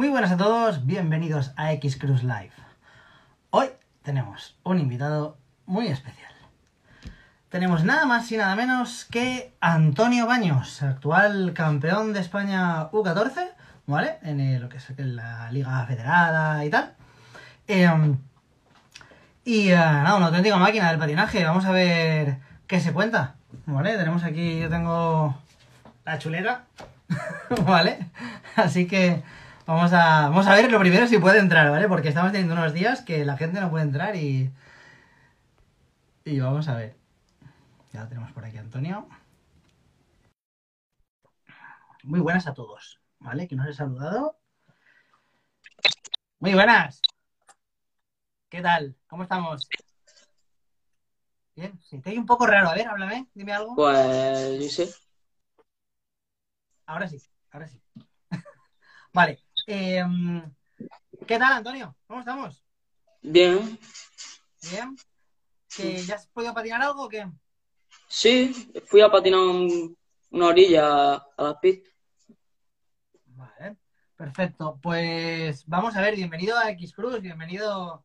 Muy buenas a todos, bienvenidos a X Cruise Live. Hoy tenemos un invitado muy especial. Tenemos nada más y nada menos que Antonio Baños, actual campeón de España U14, ¿vale? En lo que es la Liga Federada y tal. Em, y eh, nada, una auténtica máquina del patinaje. Vamos a ver qué se cuenta. ¿Vale? Tenemos aquí, yo tengo la chuleta. ¿Vale? Así que vamos a, vamos a ver lo primero si puede entrar, ¿vale? Porque estamos teniendo unos días que la gente no puede entrar y. Y vamos a ver. Ya lo tenemos por aquí, Antonio. Muy buenas a todos, ¿vale? Que nos he saludado. Muy buenas. ¿Qué tal? ¿Cómo estamos? Bien, sí, te oye un poco raro. A ver, háblame, dime algo. Pues, yo sé. Ahora sí, ahora sí. vale. Eh, ¿Qué tal, Antonio? ¿Cómo estamos? Bien. ¿Bien? ¿Que ya has podido patinar algo o qué? Sí, fui a patinar un- una orilla a las pistas. Vale, perfecto. Pues vamos a ver, bienvenido a X Cruz, bienvenido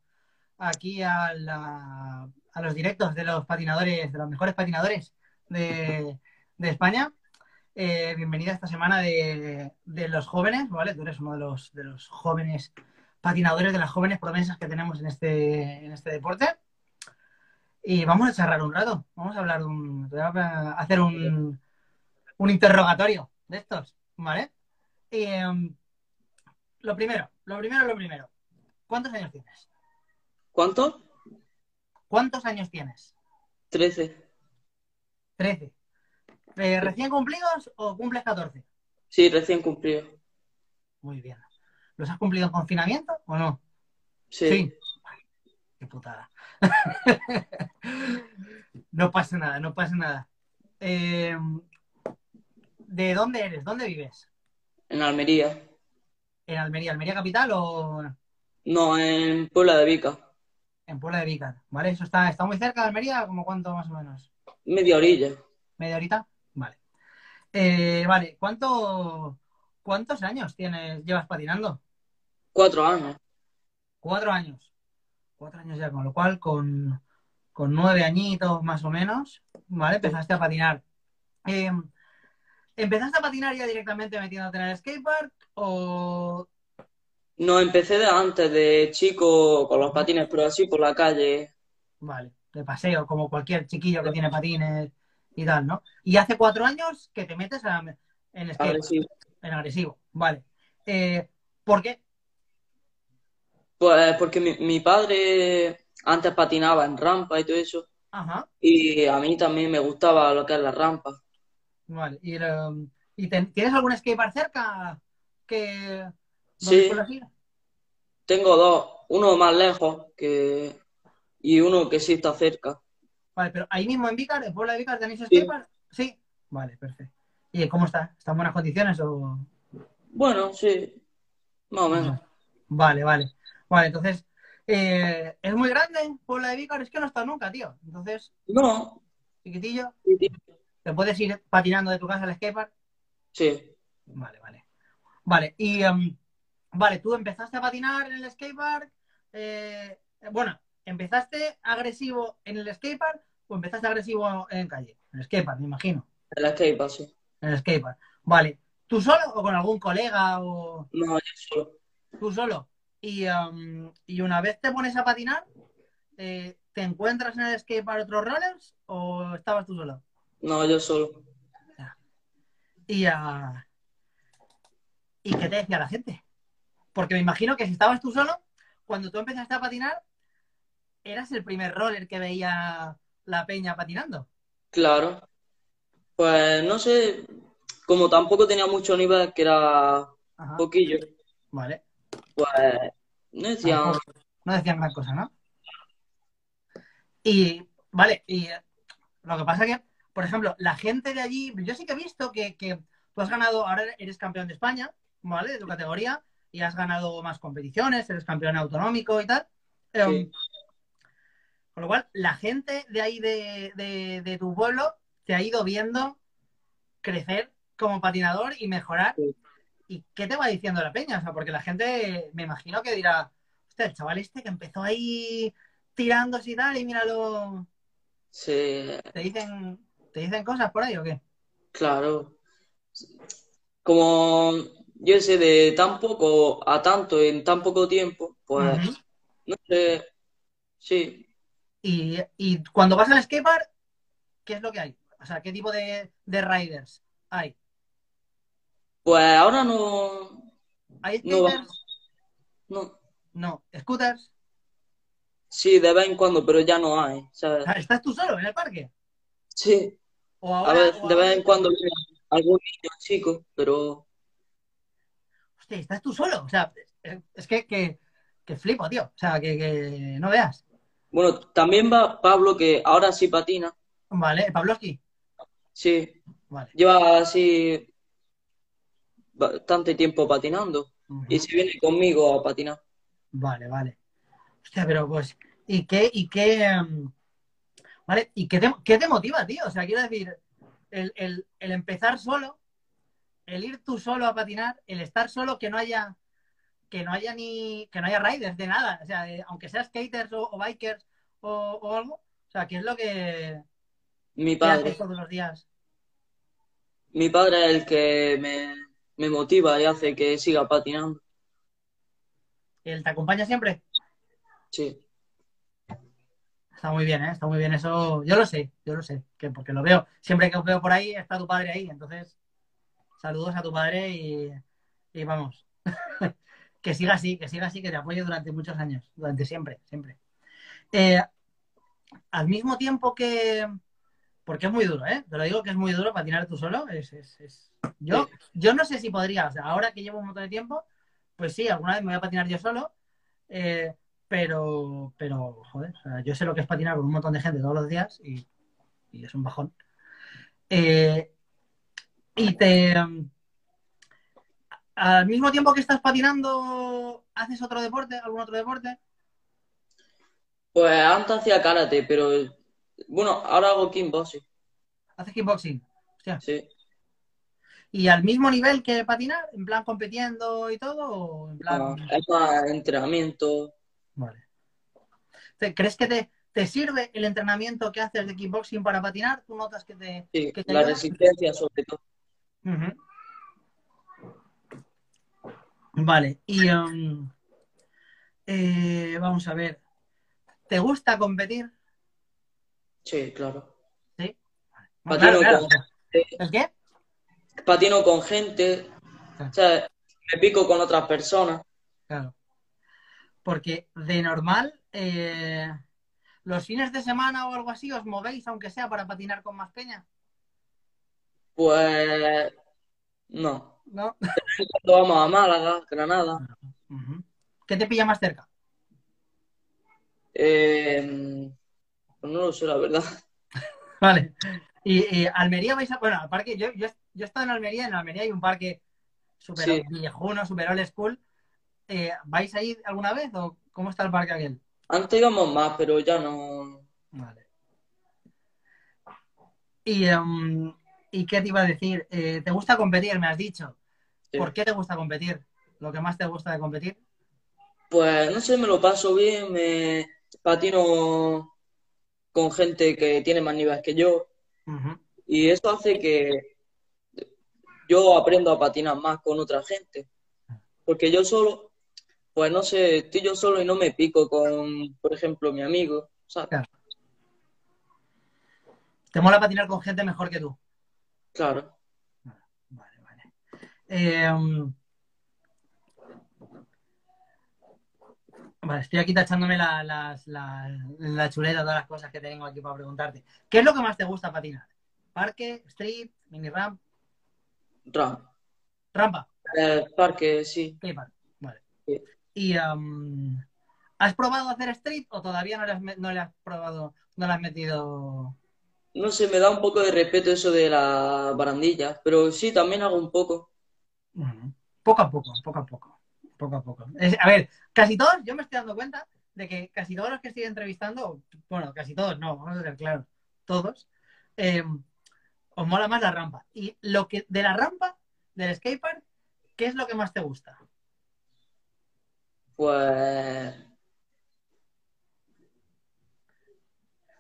aquí a, la- a los directos de los patinadores, de los mejores patinadores de, de España. Eh, bienvenida esta semana de, de los jóvenes, ¿vale? Tú eres uno de los, de los jóvenes patinadores, de las jóvenes promesas que tenemos en este, en este deporte. Y vamos a charlar un rato, vamos a hablar un, te voy a hacer un, un interrogatorio de estos, ¿vale? Eh, lo primero, lo primero, lo primero. ¿Cuántos años tienes? ¿Cuánto? ¿Cuántos años tienes? Trece. Trece. Eh, ¿Recién cumplidos o cumples 14? Sí, recién cumplido. Muy bien. ¿Los has cumplido en confinamiento o no? Sí. Ay, qué putada. no pasa nada, no pasa nada. Eh, ¿De dónde eres? ¿Dónde vives? En Almería. ¿En Almería? ¿Almería capital o No, en Puebla de Vica. en Puebla de Vícar? ¿Vale? ¿Eso está, está muy cerca de Almería? ¿Como cuánto más o menos? Media orilla. ¿Media horita? Vale. Eh, vale, ¿cuánto, ¿cuántos años tienes, llevas patinando? Cuatro años. Cuatro años. Cuatro años ya, con lo cual con, con nueve añitos más o menos, ¿vale? Empezaste a patinar. Eh, ¿Empezaste a patinar ya directamente metiéndote en el skatepark o...? No, empecé de antes, de chico, con los patines, pero así por la calle. Vale, de paseo, como cualquier chiquillo que tiene patines y tal, ¿no? Y hace cuatro años que te metes a- en skatepark, Agresivo. en agresivo, vale. Eh, ¿por qué? Pues porque mi, mi padre antes patinaba en rampa y todo eso. Ajá. Y a mí también me gustaba lo que es la rampa. Vale, ¿y, um, ¿y ten- tienes algún skatepark cerca que Sí. Tengo dos, uno más lejos que y uno que sí está cerca. Vale, pero ahí mismo en Vícar, en Puebla de Vícar, ¿tenéis Sí. skatepark? Sí. Vale, perfecto. ¿Y cómo está? ¿Está en buenas condiciones o...? Bueno, sí, más o menos. Vale, vale. Vale, entonces, eh, ¿es muy grande Puebla de Vícar? Es que no está nunca, tío. Entonces, No, chiquitillo, sí, sí. ¿te puedes ir patinando de tu casa al skatepark? Sí, Vale, vale. Vale, y um, vale, tú empezaste a patinar en el skatepark. eh, bueno, ¿empezaste agresivo en el skatepark o empezaste agresivo en calle? En el skatepark, me imagino. el skate sí. En el skatepark. Vale. ¿Tú solo o con algún colega o No, yo solo. tú solo? Y, um, y una vez te pones a patinar, eh, ¿te encuentras en el skatepark otros rollers o estabas tú solo? No, yo solo. Y, ah, ¿Y qué te decía la gente? Porque me imagino que si estabas tú solo, cuando tú empezaste a patinar, eras el primer roller que veía la peña patinando. Claro. Pues no sé, como tampoco tenía mucho nivel, que era Ajá. poquillo, Vale. pues no decían, No decían gran cosa, ¿no? Y, vale, y eh, lo que pasa que, por ejemplo, la gente de allí, yo sí que he visto que, que tú has ganado, ahora eres campeón de España, ¿vale? De tu categoría, y has ganado más competiciones, eres campeón autonómico y tal. Sí. Con lo cual, la gente de ahí de, de- de tu pueblo te ha ido viendo crecer como patinador y mejorar. Sí. ¿y qué te va diciendo la peña? O sea, porque la gente me imagino que dirá, hostia, el chaval este que empezó ahí tirándose y tal, y míralo. Sí, ¿Te dicen, ¿te dicen cosas por ahí o qué? claro. Como yo sé, de tan poco a tanto en tan poco tiempo, pues Ujú. no sé, sí. Y, y cuando vas al skatepark, ¿qué es lo que hay? O sea, ¿qué tipo de, de riders hay? Pues ahora no, ¿Hay no skaters? no. No. ¿Scooters? Sí, de vez en cuando, pero ya no hay, ¿sabes? Ah, ¿Estás tú solo en el parque? Sí, ¿O a ver, o de vez en cuando viene algún niño chico, pero Hostia, ¿estás tú solo? O sea, es es que, que, que flipo, tío. O sea, que, que no veas. Bueno, también va Pablo, que ahora sí patina, Vale, Pavlovsky. sí, Vale. lleva así bastante tiempo patinando y se viene conmigo a patinar. Vale, vale. Hostia, pero pues, ¿y qué, y qué, em, vale, y qué te, qué te motiva, tío? O sea, quiero decir, el, el- el empezar solo, el ir tú solo a patinar, el estar solo, que no haya, que no haya ni, que no haya riders de nada, o sea, de- aunque sea skaters o, o bikers o, o algo, o sea, ¿qué es lo que, Mi que padre, todos los días? mi padre es el que me, me motiva y hace que siga patinando. ¿Él te acompaña siempre? Sí, Está muy bien, ¿eh? Está muy bien eso. Yo lo sé, yo lo sé, que porque lo veo. Siempre que os veo por ahí, está tu padre ahí. Entonces, saludos a tu padre y, y vamos. que siga así, que siga así, que te apoye durante muchos años, durante siempre, siempre. Eh, al mismo tiempo que... Porque es muy duro, ¿eh? Te lo digo que es muy duro patinar tú solo. Es, es, es... Yo, yo no sé si podría, o sea, ahora que llevo un montón de tiempo, pues sí, alguna vez me voy a patinar yo solo, eh, pero, pero, joder, o sea, yo sé lo que es patinar con un montón de gente todos los días y, y es un bajón. Eh, y te... al mismo tiempo que estás patinando, ¿haces otro deporte? ¿Algún otro deporte? Pues antes hacía karate, pero bueno, ahora hago kickboxing, ¿Haces kickboxing? Hostia. sí. ¿Y al mismo nivel que patinar? ¿En plan compitiendo y todo? ¿O en plan...? Es entrenamiento, Vale. ¿Te- ¿Crees que te, te sirve el entrenamiento que haces de kickboxing para patinar? ¿Tú notas que te, sí, que te la ayuda? resistencia sobre todo. Ujú. Vale, y um, eh, vamos a ver. ¿Te gusta competir? Sí, claro. Sí. Patino claro, con claro. gente, ¿El qué? patino con gente, o sea, me pico con otras personas. Claro. Porque de normal, eh, los fines de semana o algo así, ¿os movéis aunque sea para patinar con más peña? Pues no. ¿No? Vamos a Málaga, Granada. ¿Qué te pilla más cerca? eh, pues no lo sé, la verdad. Vale. Y, y Almería vais a. Bueno, al parque. Yo, yo, yo he estado en Almería. En Almería hay un parque súper Sí. viejuno, súper old school. Eh, ¿Vais a ir alguna vez o cómo está el parque aquel? Antes íbamos más, pero ya no. Vale. Y, em, ¿y qué te iba a decir? Eh, ¿Te gusta competir? Me has dicho. Sí. ¿Por qué te gusta competir? ¿Lo que más te gusta de competir? Pues no sé, me lo paso bien, me patino con gente que tiene más nivel que yo y eso hace que yo aprendo a patinar más con otra gente. Porque yo solo, pues no sé, estoy yo solo y no me pico con, por ejemplo, mi amigo, ¿sabes? Claro. ¿Te mola patinar con gente mejor que tú? Claro. Vale, vale. Em, Vale, estoy aquí tachándome la, las- la, la chuleta, todas las cosas que tengo aquí para preguntarte. ¿Qué es lo que más te gusta patinar? ¿Parque, street, mini ramp, Ram. rampa? El parque, sí. Vale. Sí. ¿Y am, has probado hacer street o todavía no le has, no le has probado, no le has metido? No sé, me da un poco de respeto eso de las barandillas, pero sí, también hago un poco. Poco a poco, poco a poco. Poco a poco. Es- a ver, casi todos, yo me estoy dando cuenta de que casi todos los que estoy entrevistando, bueno, casi todos, no, vamos a ser claros, todos, eh, os mola más la rampa. Y lo que de la rampa, del skatepark, ¿qué es lo que más te gusta? Pues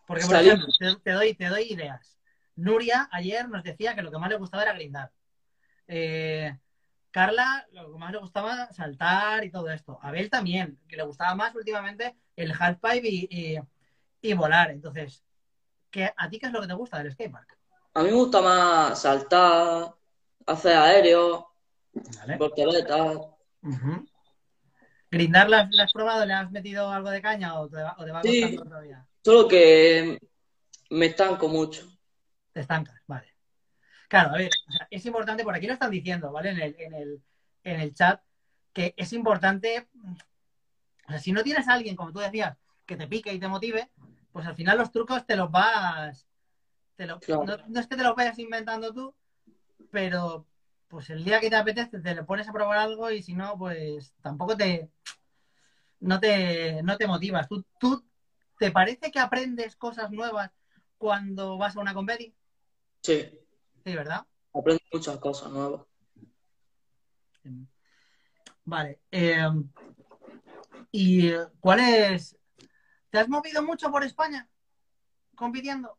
Porque, por ejemplo, te, te doy, te doy ideas. Nuria ayer nos decía que lo que más le gustaba era grindar. Eh, Carla, lo que más le gustaba saltar y todo esto. Abel también, que le gustaba más últimamente el halfpipe y, y, y volar. Entonces, ¿qué, ¿a ti qué es lo que te gusta del skatepark? a mí me gusta más saltar, hacer aéreo, Vale. volteretas. Ujú. ¿Grindar la, la has probado? ¿Le has metido algo de caña o te va, o te va Sí. todavía? Solo que me estanco mucho. Te estancas, vale. Claro, a ver, o sea, es importante, por aquí lo están diciendo, ¿vale? En el, en el, en el chat, que es importante, o sea, si no tienes a alguien, como tú decías, que te pique y te motive, pues al final los trucos te los vas, te lo- Claro. no, no es que te los vayas inventando tú, pero pues el día que te apetece te le pones a probar algo y si no, pues tampoco te, no te, no te motivas. ¿Tú, tú te parece que aprendes cosas nuevas cuando vas a una competi? Sí, Sí, ¿verdad? aprendo muchas cosas nuevas. Vale. eh, ¿Y cuál es? ¿Te has movido mucho por España? ¿Compitiendo?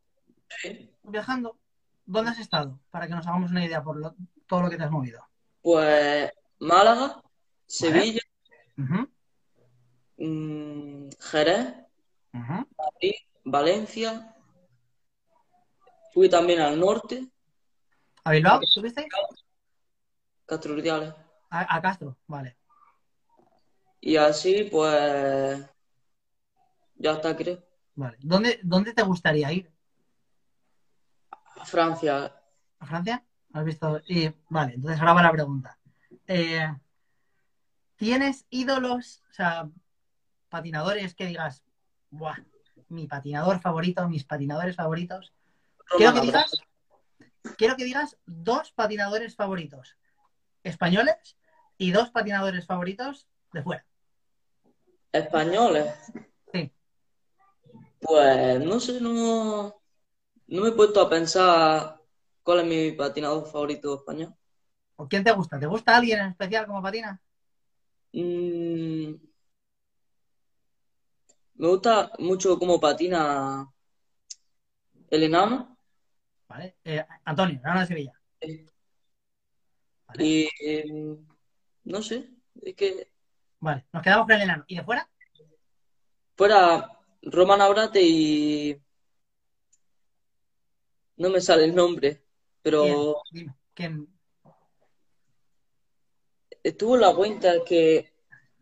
Sí. ¿Viajando? ¿Dónde has estado? Para que nos hagamos una idea por lo- todo lo que te has movido. Pues Málaga, Sevilla, mm, Jerez, Madrid, Valencia. Fui también al norte, ¿A Bilbao? ¿Estuviste? Castro Urdiales. A, a Castro, vale. Y así, pues, ya está, creo. Vale. ¿Dónde, ¿Dónde te gustaría ir? A Francia, ¿A Francia? ¿Has visto? Y, vale, entonces ahora va la pregunta. Eh, ¿Tienes ídolos, o sea, patinadores que digas, buah, mi patinador favorito, mis patinadores favoritos? Quiero que digas, quiero que digas dos patinadores favoritos españoles y dos patinadores favoritos de fuera. Españoles. Sí. Pues no sé, no, no me he puesto a pensar cuál es mi patinador favorito español. ¿O quién te gusta? ¿Te gusta alguien en especial como patina? Mm, me gusta mucho cómo patina el enano Vale. Eh, Antonio, Ana de Sevilla. Vale. y eh, no sé, es que Vale, nos quedamos con el enano. ¿Y de fuera? fuera Roman Abrate y no me sale el nombre, pero. ¿Quién? estuvo en la cuenta que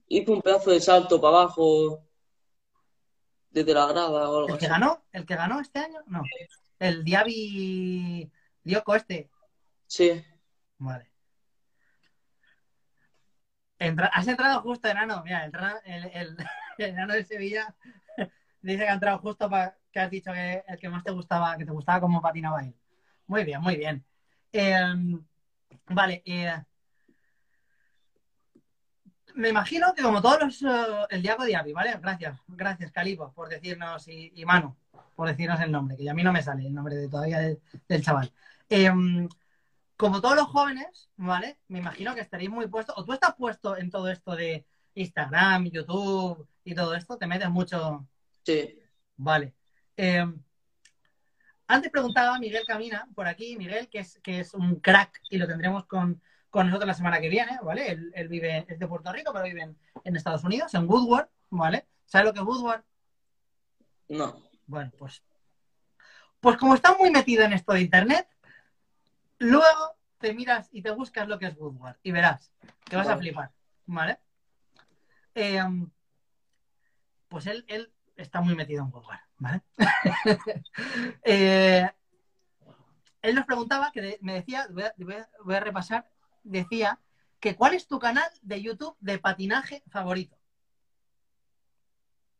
hizo un pedazo de salto para abajo desde la grada o algo ¿El que ganó? ¿El que ganó este año? No. El Diaby Dioco este. Sí, Vale. Entra- Has entrado justo, enano. Mira, el, ra- el, el- el enano de Sevilla dice que ha entrado justo para que has dicho que el que más te gustaba, que te gustaba cómo patinaba él. Muy bien, muy bien. Eh, vale, eh, me imagino que como todos los, eh, el Diago Diaby, ¿vale? Gracias, gracias, Calipo, por decirnos, y, y Manu, por decirnos el nombre, que a mí no me sale el nombre de todavía del, del chaval. Eh, como todos los jóvenes, ¿vale? Me imagino que estaréis muy puestos, o tú estás puesto en todo esto de Instagram, YouTube y todo esto, te metes mucho, sí. vale. Eh, antes preguntaba a Miguel Camina por aquí, Miguel, que es, que es un crack y lo tendremos con, con nosotros la semana que viene, ¿vale? Él, él vive, es de Puerto Rico, pero vive en, en Estados Unidos, en Woodward, ¿vale? ¿Sabes lo que es Woodward? No. Bueno, pues. Pues como estás muy metido en esto de internet, luego te miras y te buscas lo que es Woodward y verás que vas a flipar, ¿vale? Eh, pues él, él está muy metido en Woodward, ¿vale? Eh, él nos preguntaba, que me decía, a- voy a repasar, decía que ¿cuál es tu canal de YouTube de patinaje favorito?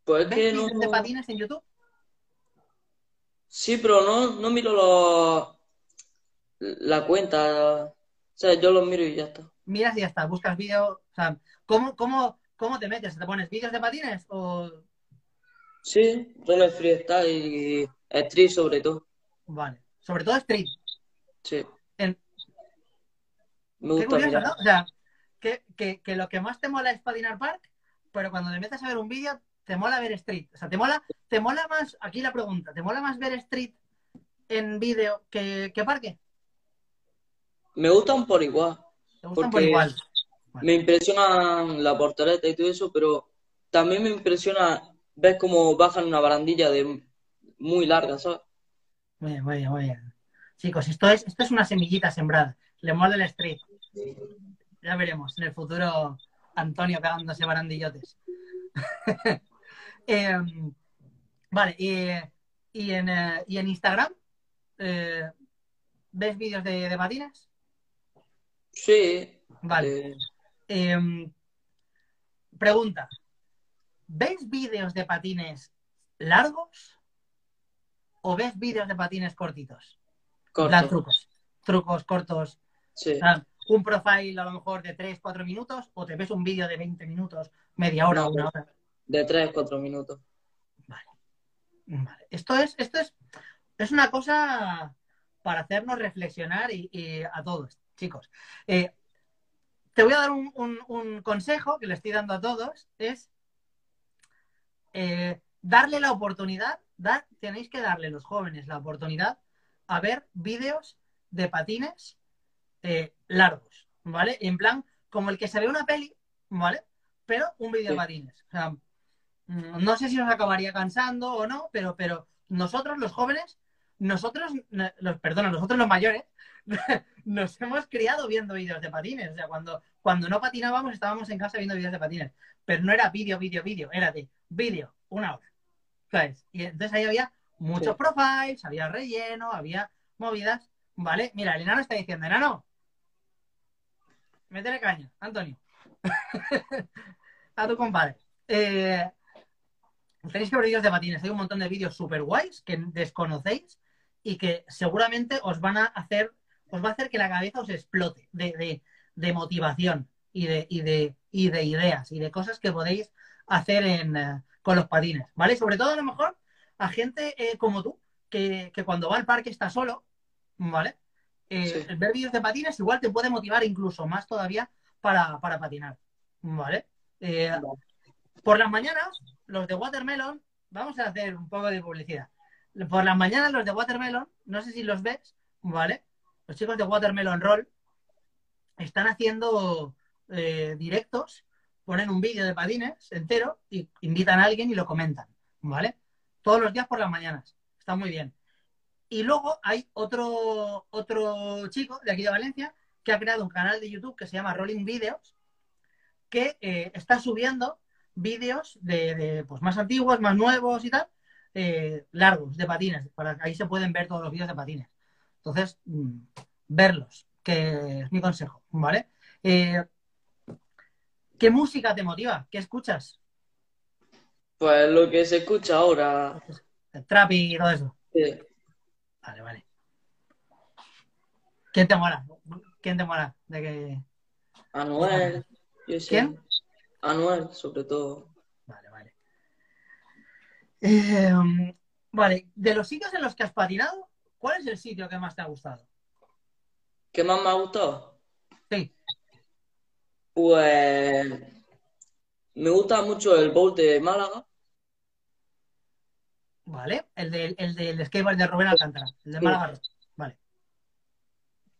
Pues es ¿Ves que vídeos no. de patines en YouTube? Sí, pero no, no miro los- la cuenta. O sea, yo los miro y ya está. miras y ya está, buscas vídeo, o sea, ¿cómo, cómo, cómo te metes? ¿Te pones vídeos de patines o...? Sí, roller freestyle y street sobre todo. Vale, sobre todo street. Sí. Me Qué gusta curioso, mirar. ¿no? O sea, que, que, que lo que más te mola es patinar park, pero cuando te empiezas a ver un vídeo, te mola ver street. O sea, te mola, te mola más, aquí la pregunta, ¿te mola más ver street en vídeo que, que parque? Me gustan por igual. ¿Te gustan por igual? Me impresiona la portaleta y todo eso, pero también me impresiona ver cómo bajan una barandilla de muy larga, ¿sabes? Muy bien, muy bien, muy bien. Chicos, esto es, esto es una semillita sembrada. Le mola el street. Ya veremos en el futuro Antonio cagándose barandillotes. Em, vale, y, y en, eh, y en Instagram, eh, ¿ves vídeos de, de patines? Sí. Vale. eh, Em, pregunta, ¿ves vídeos de patines largos o ves vídeos de patines cortitos? En plan, corto. trucos, trucos cortos. Sí. Ah, un profile a lo mejor de 3, 4 minutos o te ves un vídeo de 20 minutos, media hora, No, una hora. De 3, 4 minutos. Vale. Esto es, esto es, es una cosa para hacernos reflexionar y, y a todos, chicos. Eh, te voy a dar un, un- un consejo que le estoy dando a todos, es eh, darle la oportunidad, dar, tenéis que darle los jóvenes la oportunidad a ver vídeos de patines eh, largos, ¿vale? En plan, como el que se ve una peli, ¿vale? Pero un vídeo de Sí. patines. O sea, mm, no sé si nos acabaría cansando o no, pero, pero nosotros, los jóvenes, nosotros, no- los, perdona, nosotros los mayores, nos hemos criado viendo vídeos de patines. O sea, cuando, cuando no patinábamos, estábamos en casa viendo vídeos de patines. Pero no era vídeo, vídeo, vídeo, era de vídeo, una hora. ¿Sabes? Y entonces ahí había muchos Sí. profiles, había relleno, había movidas. ¿Vale? Mira, el enano está diciendo, enano, métele caña, Antonio. a tu compadre. Eh, tenéis que ver vídeos de patines. Hay un montón de vídeos super guays que desconocéis y que seguramente os van a hacer, os va a hacer que la cabeza os explote de, de- de motivación y de, y, de, y de ideas y de cosas que podéis hacer en, eh, con los patines, ¿vale? Sobre todo a lo mejor a gente eh, como tú, que, que cuando va al parque está solo, ¿vale? Eh, el Ver vídeos de patines igual te puede motivar incluso más todavía para, para patinar, ¿vale? Eh, por las mañanas, los de Watermelon, vamos a hacer un poco de publicidad. Por las mañanas, los de Watermelon, no sé si los ves, ¿vale? Los chicos de Watermelon Roll están haciendo eh, directos, ponen un vídeo de patines entero y invitan a alguien y lo comentan, ¿vale? Todos los días por las mañanas. Está muy bien. Y luego hay otro, otro chico de aquí de Valencia que ha creado un canal de YouTube que se llama Rolling Videos, que eh, está subiendo vídeos de, de, pues más antiguos, más nuevos y tal, eh, largos, de patines. Para, ahí se pueden ver todos los vídeos de patines. Entonces, mm, verlos, que es mi consejo, ¿vale? Eh, ¿Qué música te motiva? ¿Qué escuchas? Pues lo que se escucha ahora. El trap y todo eso. sí. Vale, vale. ¿Quién te mola? ¿Quién te mola? De que... Anuel. Yo sé. ¿Quién? Anuel, sobre todo. Vale, vale. Eh, vale, de los sitios en los que has patinado, ¿cuál es el sitio que más te ha gustado? ¿Qué más me ha gustado? Sí, Pues me gusta mucho el bowl de Málaga. Vale. El del, el del skateboard de Rubén Alcántara, el de Sí. Málaga. Rock. Vale.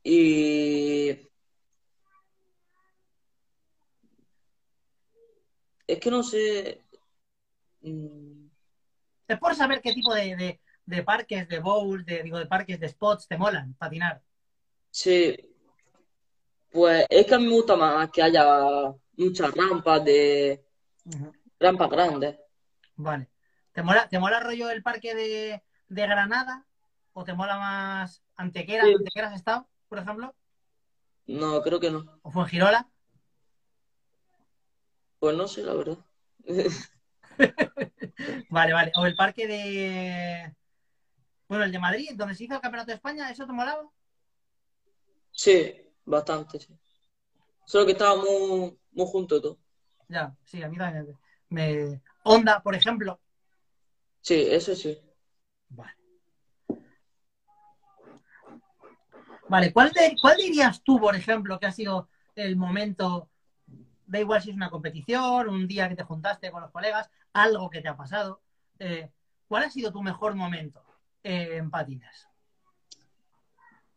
Y es que no sé. Mm, Es por saber qué tipo de, de- de parques, de bowls, de, digo, de parques, de spots te molan patinar. Sí, pues es que a mí me gusta más que haya muchas rampas de Ujú. rampas grandes. Vale. ¿Te mola, ¿Te mola rollo el parque de, de Granada? ¿O te mola más Antequera? Sí. ¿Antequera has estado, por ejemplo? No, creo que no. ¿O Fuengirola? Pues no sé, la verdad. Vale, vale. O el parque de. Bueno, el de Madrid, donde se hizo el Campeonato de España, ¿eso te molaba? Sí, bastante, sí. Solo que estaba muy, muy junto todo. Ya, sí, a mí también. Me... Onda, por ejemplo. Sí, eso sí. Vale. Vale, ¿cuál, de- cuál dirías tú, por ejemplo, que ha sido el momento da igual si es una competición, un día que te juntaste con los colegas, algo que te ha pasado. Eh, ¿Cuál ha sido tu mejor momento eh, en patines?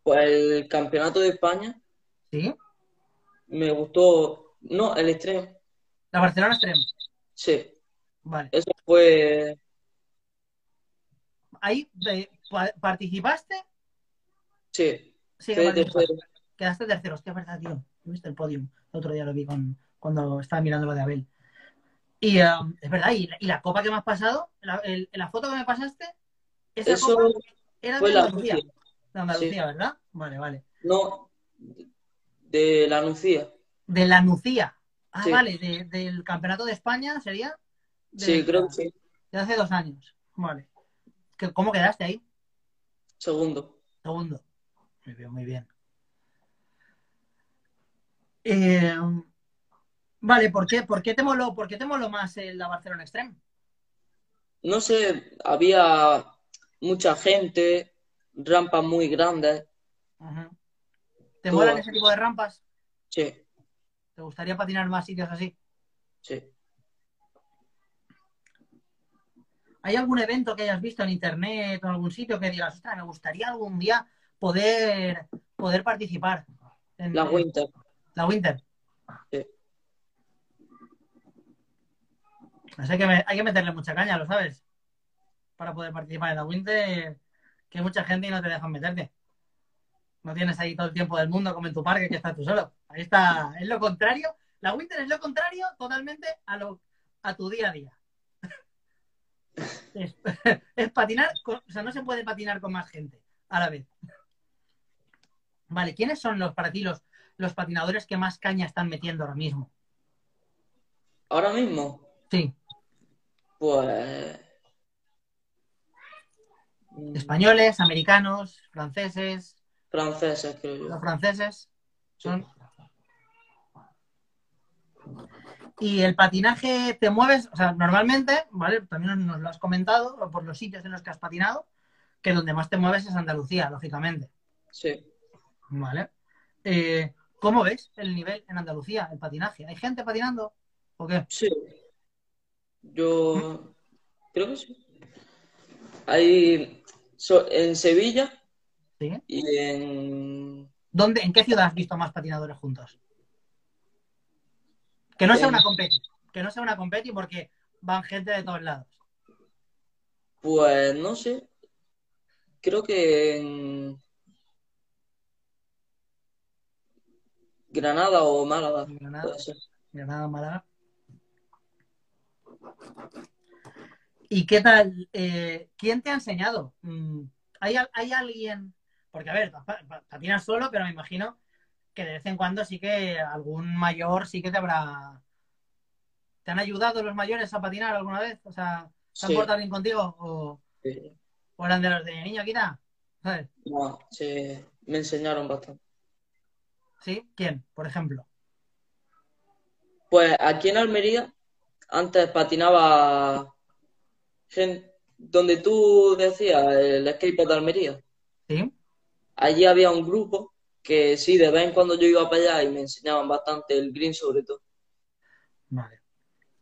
Pues el campeonato de España ¿Sí? me gustó. No, el extremo. La Barcelona Extreme. Sí, Vale. eso fue. Ahí pa- participaste. Sí, Sí, participaste. después. Quedaste tercero. Hostia, es verdad, tío. ¿Has visto el podium? El otro día lo vi con, cuando estaba mirando lo de Abel. Y eh, es verdad, y, la- y la copa que me has pasado, la, el- la foto que me pasaste, esa Eso copa era de la Andalucía. Nucía. De Andalucía, ¿verdad? Vale, vale. No, de la Nucía. De la Nucía. Ah, Sí. vale, de- del Campeonato de España sería. de- Sí, creo que sí. De hace dos años. Vale. ¿Qué- ¿Cómo quedaste ahí? Segundo. Segundo. Muy bien, muy bien. Eh, vale, ¿por qué, por qué te moló, por qué te moló más el la Barcelona Extreme? No sé, había mucha gente, rampas muy grandes. ¿Te Todo. molan ese tipo de rampas? Sí, ¿Te gustaría patinar más sitios así? sí. ¿Hay algún evento que hayas visto en internet o en algún sitio que digas, ostras, me gustaría algún día poder, poder participar en La Winter. la Winter? Sí. Así que me- hay que meterle mucha caña, ¿lo sabes? Para poder participar en la Winter, que hay mucha gente y no te dejan meterte. No tienes ahí todo el tiempo del mundo como en tu parque que estás tú solo. Ahí está, es lo contrario. La Winter es lo contrario totalmente a, lo, a tu día a día. Es, es patinar, con- o sea, no se puede patinar con más gente a la vez. Vale, ¿quiénes son los para ti los, los patinadores que más caña están metiendo ahora mismo? Ahora mismo, Sí, pues. españoles, americanos, franceses, Franceses, creo los yo. franceses Sí. son. Y el patinaje te mueves, o sea, normalmente, ¿vale? También nos lo has comentado por los sitios en los que has patinado, que donde más te mueves es Andalucía, lógicamente, Sí. ¿vale? Eh, ¿Cómo ves el nivel en Andalucía, el patinaje? ¿Hay gente patinando o qué? Sí. Yo creo que sí. Hay so- en Sevilla ¿Sí? y en ¿Dónde, ¿En qué ciudad has visto más patinadores juntos? Que no sea En- una competi, que no sea una competi porque van gente de todos lados. pues no sé. Creo que en Granada o Málaga. Granada, Puede ser. Granada, Málaga. ¿Y qué tal? eh, ¿Quién te ha enseñado? Mm, ¿Hay, hay alguien? Porque, a ver, pa- pa- patinas solo, pero me imagino que de vez en cuando sí que algún mayor sí que te habrá... ¿Te han ayudado los mayores a patinar alguna vez? O sea, ¿se han Sí, portado bien contigo? ¿O, sí. o eran de los de niño, quita? ¿Sabes? No, sí, me enseñaron bastante. ¿Sí? ¿Quién, por ejemplo? Pues aquí en Almería, antes patinaba gen- donde tú decías, el skatepad de Almería. ¿Sí? Allí había un grupo que sí, de vez en cuando yo iba para allá y me enseñaban bastante el green sobre todo. Vale.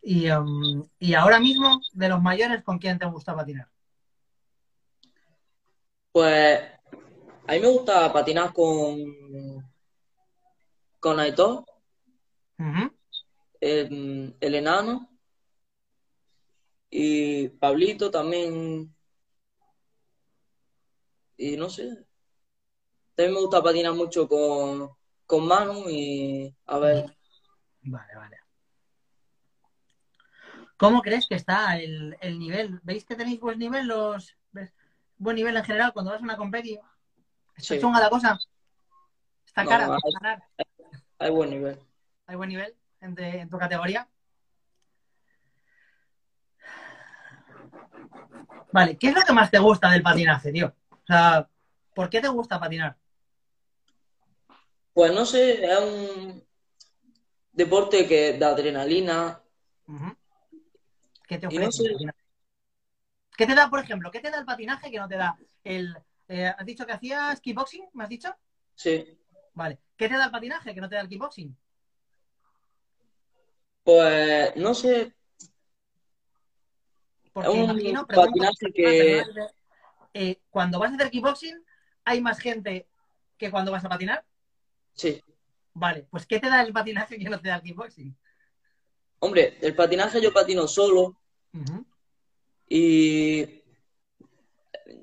Y, um, y ahora mismo, de los mayores, ¿con quién te gusta patinar? Pues a mí me gusta patinar con, con Aitor, Ujú. el, el enano y Pablito también. Y no sé. También me gusta patinar mucho con, con Manu y a ver. Vale, vale. ¿Cómo crees que está el, el nivel? ¿Veis que tenéis buen nivel los ves? buen nivel en general cuando vas a una competi? ¿Está Sí. chunga la cosa? ¿Está No, cara para ganar? Hay buen nivel. ¿Hay buen nivel en tu categoría? Vale, ¿qué es lo que más te gusta del patinaje, tío? O sea, ¿por qué te gusta patinar? Pues no sé, es un deporte que da adrenalina. ¿Qué te no ofrece el sé. ¿Qué te da, por ejemplo, qué te da el patinaje que no te da el... eh, ¿Has dicho que hacías kickboxing? ¿Me has dicho? Sí. Vale. ¿Qué te da el patinaje que no te da el kickboxing? Pues no sé, Porque un imagino, patinaje que- eh, cuando vas a hacer kickboxing, ¿hay más gente que cuando vas a patinar? Sí. Vale, pues ¿qué te da el patinaje que no te da el kickboxing? Hombre, el patinaje yo patino solo y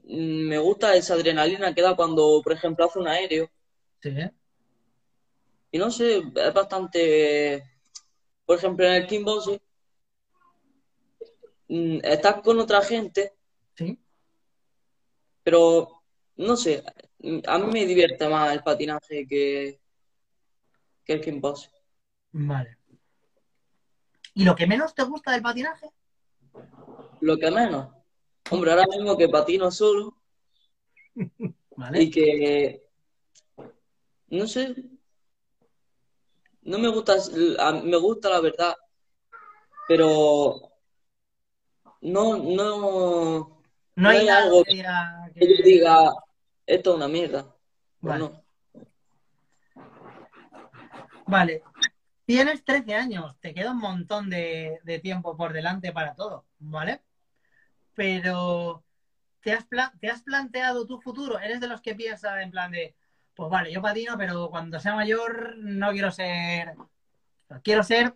me gusta esa adrenalina que da cuando, por ejemplo, hace un aéreo. Sí. Y no sé, es bastante. Por ejemplo, en el kickboxing, mm, estás con otra gente, Sí. pero no sé, a mí me divierte más el patinaje que, que el kickboxing. Vale. ¿Y lo que menos te gusta del patinaje? Lo que menos. Hombre, ahora mismo que patino solo Vale. y que. No sé. No me gusta, me gusta la verdad, pero no, no. No hay algo que yo diga, esto es una mierda. Vale. no. Vale. Tienes 13 años, te queda un montón de, de tiempo por delante para todo, ¿vale? Pero ¿te has, ¿te has planteado tu futuro? ¿Eres de los que piensa en plan de, pues vale, yo patino, pero cuando sea mayor no quiero ser... Quiero ser...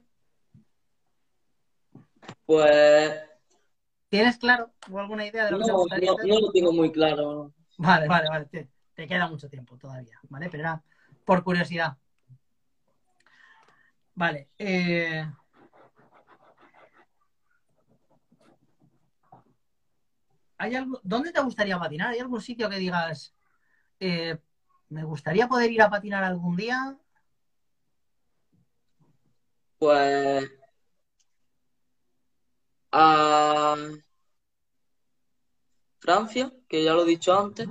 Pues ¿Tienes claro o alguna idea de lo que te gustaría no, no lo tengo muy claro. Vale, vale, vale. Te, te queda mucho tiempo todavía, ¿vale? Pero era por curiosidad. Vale. eh, ¿hay algo, ¿Dónde te gustaría patinar? ¿Hay algún sitio que digas, eh, me gustaría poder ir a patinar algún día? Pues a Francia, que ya lo he dicho antes,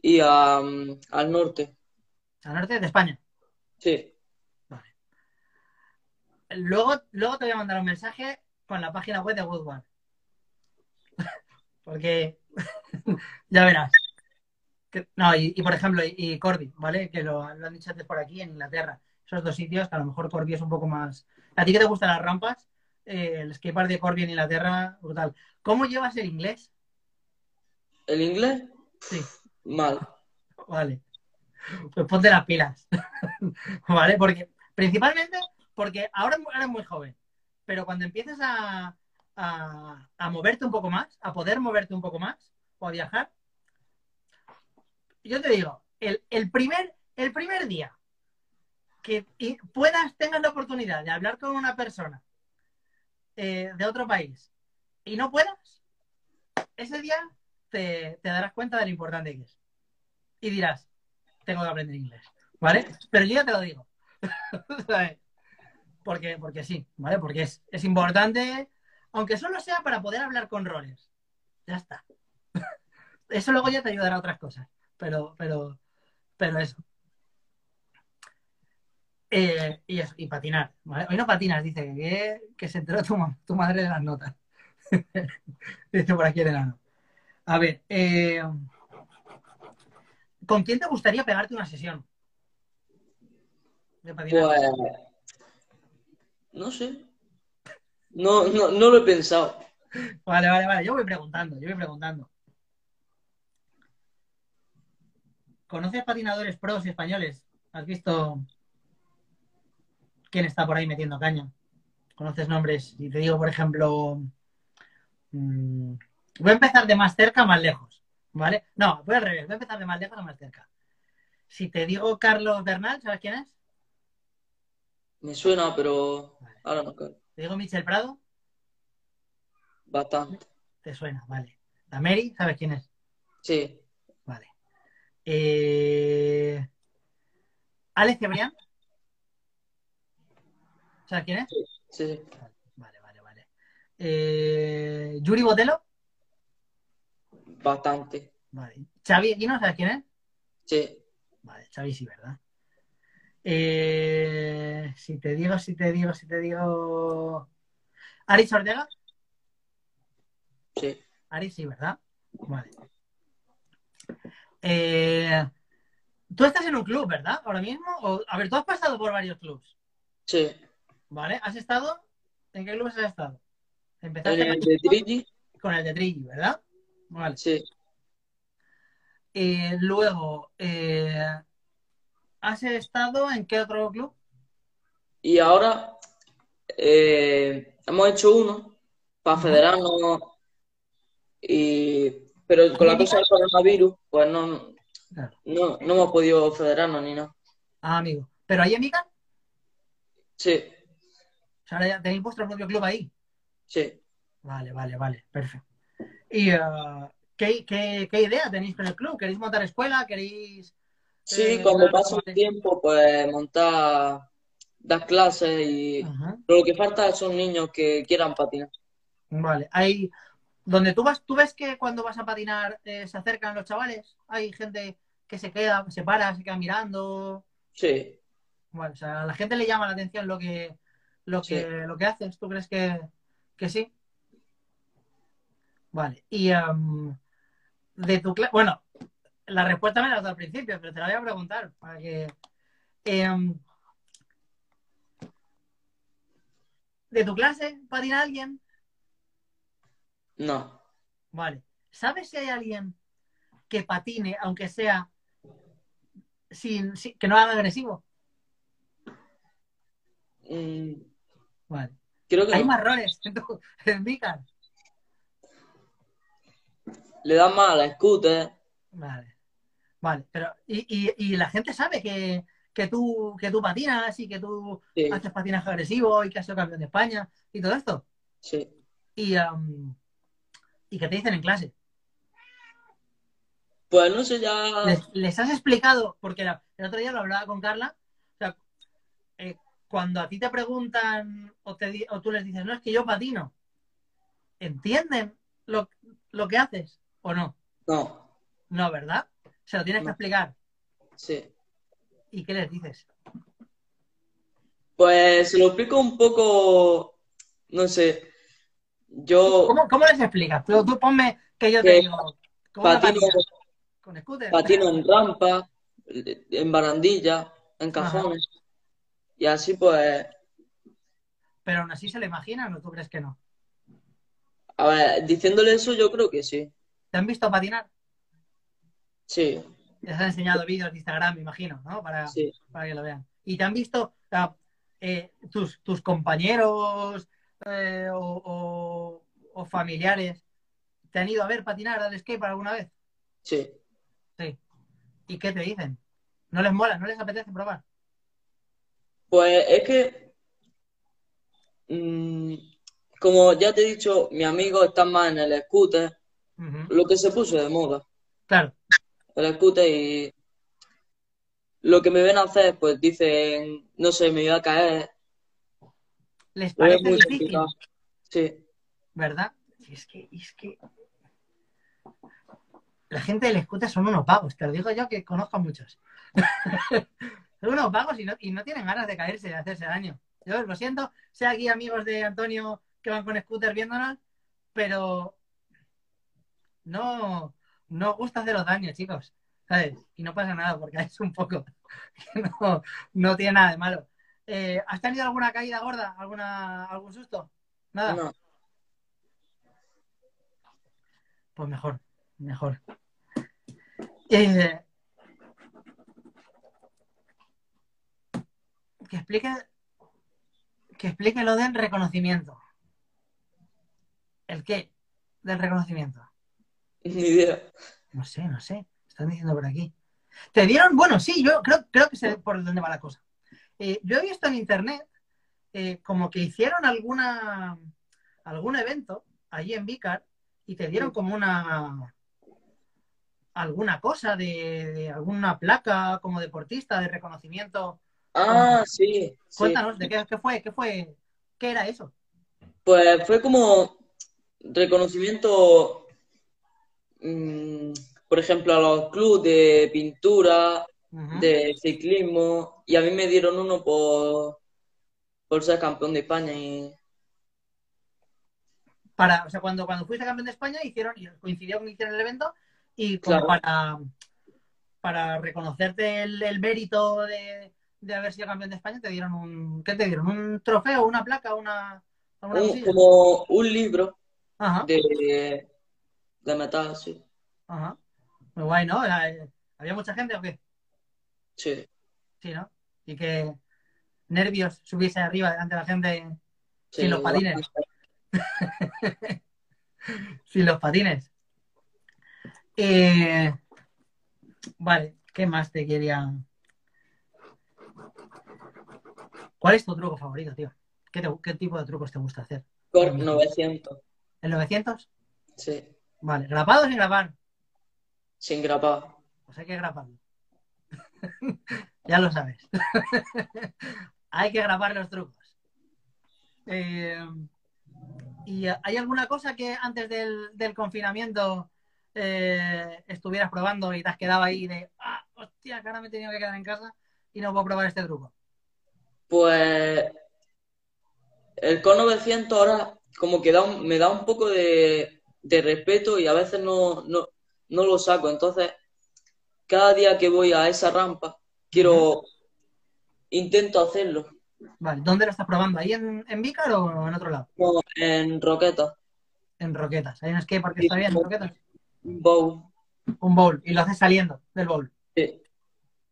y a, mm, al norte. Al norte de España. Sí. Luego, luego te voy a mandar un mensaje con la página web de Woodward. Porque ya verás. Que- no, y, y, por ejemplo, y, y Corby, ¿vale? Que lo, lo han dicho antes por aquí en Inglaterra. Esos dos sitios, que a lo mejor Corby es un poco más. ¿A ti que te gustan las rampas? Eh, el skatepark de Corby en Inglaterra, brutal. ¿Cómo llevas el inglés? el inglés, Sí, mal. vale. Pues ponte las pilas. ¿Vale? Porque, principalmente, porque ahora eres muy joven, pero cuando empieces a, a, moverte un poco más, a poder moverte un poco más, o a viajar, yo te digo, el, el primer, el primer día que puedas, tengas la oportunidad de hablar con una persona eh, de otro país y no puedas, ese día te, te darás cuenta de lo importante que es. Y dirás, tengo que aprender inglés, ¿vale? Pero yo ya te lo digo. Porque, porque sí, ¿vale? Porque es, es importante, aunque solo sea para poder hablar con roles. Ya está. Eso luego ya te ayudará a otras cosas. Pero, pero, pero eso. Eh, y eso, y patinar. ¿vale? Hoy no patinas, dice que, que se enteró tu, tu madre de las notas. dice por aquí el enano. A ver, eh, ¿con quién te gustaría pegarte una sesión? De patinaje. Pues no sé. No, no, no lo he pensado. Vale, vale, vale. Yo voy preguntando, yo voy preguntando. ¿Conoces patinadores pros españoles? ¿Has visto quién está por ahí metiendo caña? ¿Conoces nombres? Y te digo, por ejemplo, mm, voy a empezar de más cerca a más lejos, ¿vale? No, voy al revés, voy a empezar de más lejos a más cerca. Si te digo Carlos Bernal, ¿sabes quién es? Me suena, pero ahora no creo. Te digo Michel Prado, Bastante. te suena, vale. La Mary, ¿sabes quién es? Sí, Vale. Eh... Alex Cebrián. ¿Sabes quién es? sí, sí. Vale, vale, vale. Eh... Yuri Botelo. Bastante. Vale. Xavi Equino, ¿sabes quién es? Sí, Vale, Xavi sí, ¿verdad? Eh... Si te digo, si te digo, si te digo... Aris Ortega. sí. Aris sí, ¿verdad? Vale. Eh... Tú estás en un club, ¿verdad? Ahora mismo. O... A ver, tú has pasado por varios clubs. Sí, Vale, ¿has estado? ¿En qué clubes has estado? En Empezaste el de Trigi, con el de Trilli, ¿verdad? Vale. sí. Eh, luego, eh, ¿has estado en qué otro club? Y ahora eh, hemos hecho uno para federarnos, y, pero con la cosa del coronavirus, pues no, Claro. no, no hemos podido federarnos ni nada. Ah, amigo. ¿Pero ahí Vicar? Sí, O sea, ahora ya tenéis vuestro propio club ahí. sí. Vale, vale, vale. Perfecto. ¿Y eh, ¿qué, qué, qué idea tenéis con el club? ¿Queréis montar escuela? ¿Queréis...? Sí, cuando pasa el tiempo, pues montar, dar clases y Ajá. lo que falta son niños que quieran patinar. Vale. Hay... Donde tú vas, ¿tú ves que cuando vas a patinar eh, se acercan los chavales? Hay gente que se queda, se para, se queda mirando. Sí, Bueno, o sea, a la gente le llama la atención lo que, lo que, Sí. lo que haces. ¿Tú crees que, que sí? Vale. Y de tu clase, bueno, la respuesta me la has dado al principio, pero te la voy a preguntar para que. em, ¿De tu clase patina alguien? no, Vale. ¿Sabes si hay alguien que patine, aunque sea sin, sin- que no haga agresivo? Mm, Vale. creo que Hay no. más roles en, tu, en. Le dan más a scooter. Vale. Vale, pero y, y, y la gente sabe que, que tú que tú patinas y que tú Sí, haces patinaje agresivo y que has sido campeón de España y todo esto. sí. Y, am, y que te dicen en clase. Pues no sé ya. Les, les has explicado, porque la- el otro día lo hablaba con Carla, o sea, eh, cuando a ti te preguntan o, te, o tú les dices, no, es que yo patino, ¿entienden lo, lo que haces o no? No, No, ¿verdad? Se lo tienes que explicar. sí. ¿Y qué les dices? Pues se lo explico un poco. No sé. Yo ¿Cómo, cómo les explicas? Tú, tú ponme que yo te Que digo, ¿cómo la patino? ¿Con scooter? patino en rampa, en barandilla, en cajones. Y así pues. Pero aún así se lo imaginan o tú crees que no. A ver, diciéndole eso, yo creo que sí. ¿Te han visto patinar? Sí, Les has enseñado vídeos de Instagram, me imagino, ¿no? Para, sí. para que lo vean. ¿Y te han visto eh, tus, tus compañeros eh, o, o- o familiares? ¿Te han ido a ver patinar al skate alguna vez? Sí. Sí. ¿Y qué te dicen? ¿No les mola? ¿No les apetece probar? Pues es que. mm, como ya te he dicho, mi amigo está más en el scooter, lo que se puso de moda. Claro. El scooter y lo que me ven hacer, pues dicen, no sé, me iba a caer. Les parece muy difícil, complicado. Sí, ¿verdad? Es que, es que la gente del scooter son unos vagos, te lo digo yo que conozco a muchos. son unos vagos y no, y no tienen ganas de caerse, de hacerse daño. Yo lo siento, sé aquí amigos de Antonio que van con scooter viéndonos, pero no, no os gusta haceros daño, chicos. ¿Sabes? Y no pasa nada porque es un poco. no, no tiene nada de malo. Eh, ¿Has tenido alguna caída gorda? ¿Alguna, ¿Algún susto? Nada. no. Pues mejor, mejor. Eh, que explique que explique lo del reconocimiento. ¿El qué? Del reconocimiento. Ni idea. No sé, no sé. Están diciendo por aquí. Te dieron, bueno, sí, yo creo, creo que sé por dónde va la cosa. Eh, yo he visto en internet eh, como que hicieron alguna algún evento allí en Vicar y te dieron como una alguna cosa de, de alguna placa como deportista de reconocimiento. Ah, sí, sí. Cuéntanos, ¿de qué, qué fue? ¿Qué fue? ¿Qué era eso? Pues fue como reconocimiento, mm, por ejemplo, a los clubes de pintura, de ciclismo, y a mí me dieron uno por, por ser campeón de España y Para, o sea, cuando, cuando fuiste campeón de España hicieron, coincidió con que hicieron el evento y como Claro. para, para reconocerte el, el mérito de, de haber sido campeón de España, te dieron un. ¿Qué te dieron? ¿Un trofeo, una placa, una. Un- como un libro Ajá, de, de metal, sí. ajá. Muy guay, ¿no? Era- ¿Había mucha gente o qué? Sí. Sí, ¿no? Y que nervios subirse arriba delante de la gente sí, sin los patines. Sin los patines. Eh, vale, ¿qué más te quería? ¿Cuál es tu truco favorito, tío? ¿Qué, te- qué tipo de trucos te gusta hacer? Cork 900, ¿El 900? sí. Vale, ¿grapado o sin grapar? Sin grapar. Pues hay que graparlo. ya lo sabes. hay que grapar los trucos. Eh, ¿Y hay alguna cosa que antes del, del confinamiento eh, estuvieras probando y te has quedado ahí de, ah, hostia, que ahora me he tenido que quedar en casa y no puedo probar este truco? Pues el Cork 900 ahora como que da un- me da un poco de, de respeto y a veces no, no, no lo saco. Entonces, cada día que voy a esa rampa, quiero, intento hacerlo. Vale, ¿dónde lo estás probando? ¿Ahí en, en Vícar o en otro lado? No, en roqueta, En Roquetas. ¿Hay un skatepark que está bien en Roquetas? un bowl. Un bowl. Y lo haces saliendo del bowl. Sí.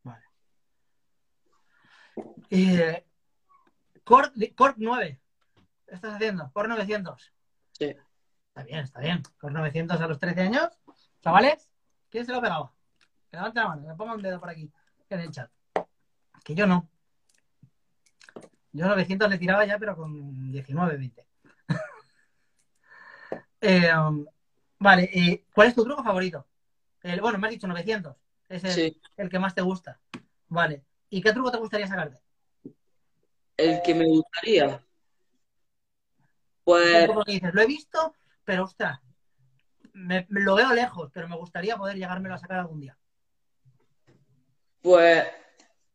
Vale. Eh, Cork, Cork 9. ¿Qué estás haciendo? Cork 900. Sí. Está bien, está bien. Cork 900 a los 13 años. Chavales, ¿quién se lo pegaba? Que levante la mano, que me ponga un dedo por aquí en el chat. Que yo no. Yo 900 le tiraba ya, pero con 19, 20. Eh, um, vale, eh, ¿cuál es tu truco favorito? El, bueno, me has dicho 900. Es el, Sí. el que más te gusta. Vale. ¿Y qué truco te gustaría sacarte? El que me gustaría. Es Pues que dices, lo he visto, pero ostras, me, me lo veo lejos, pero me gustaría poder llegármelo a sacar algún día. Pues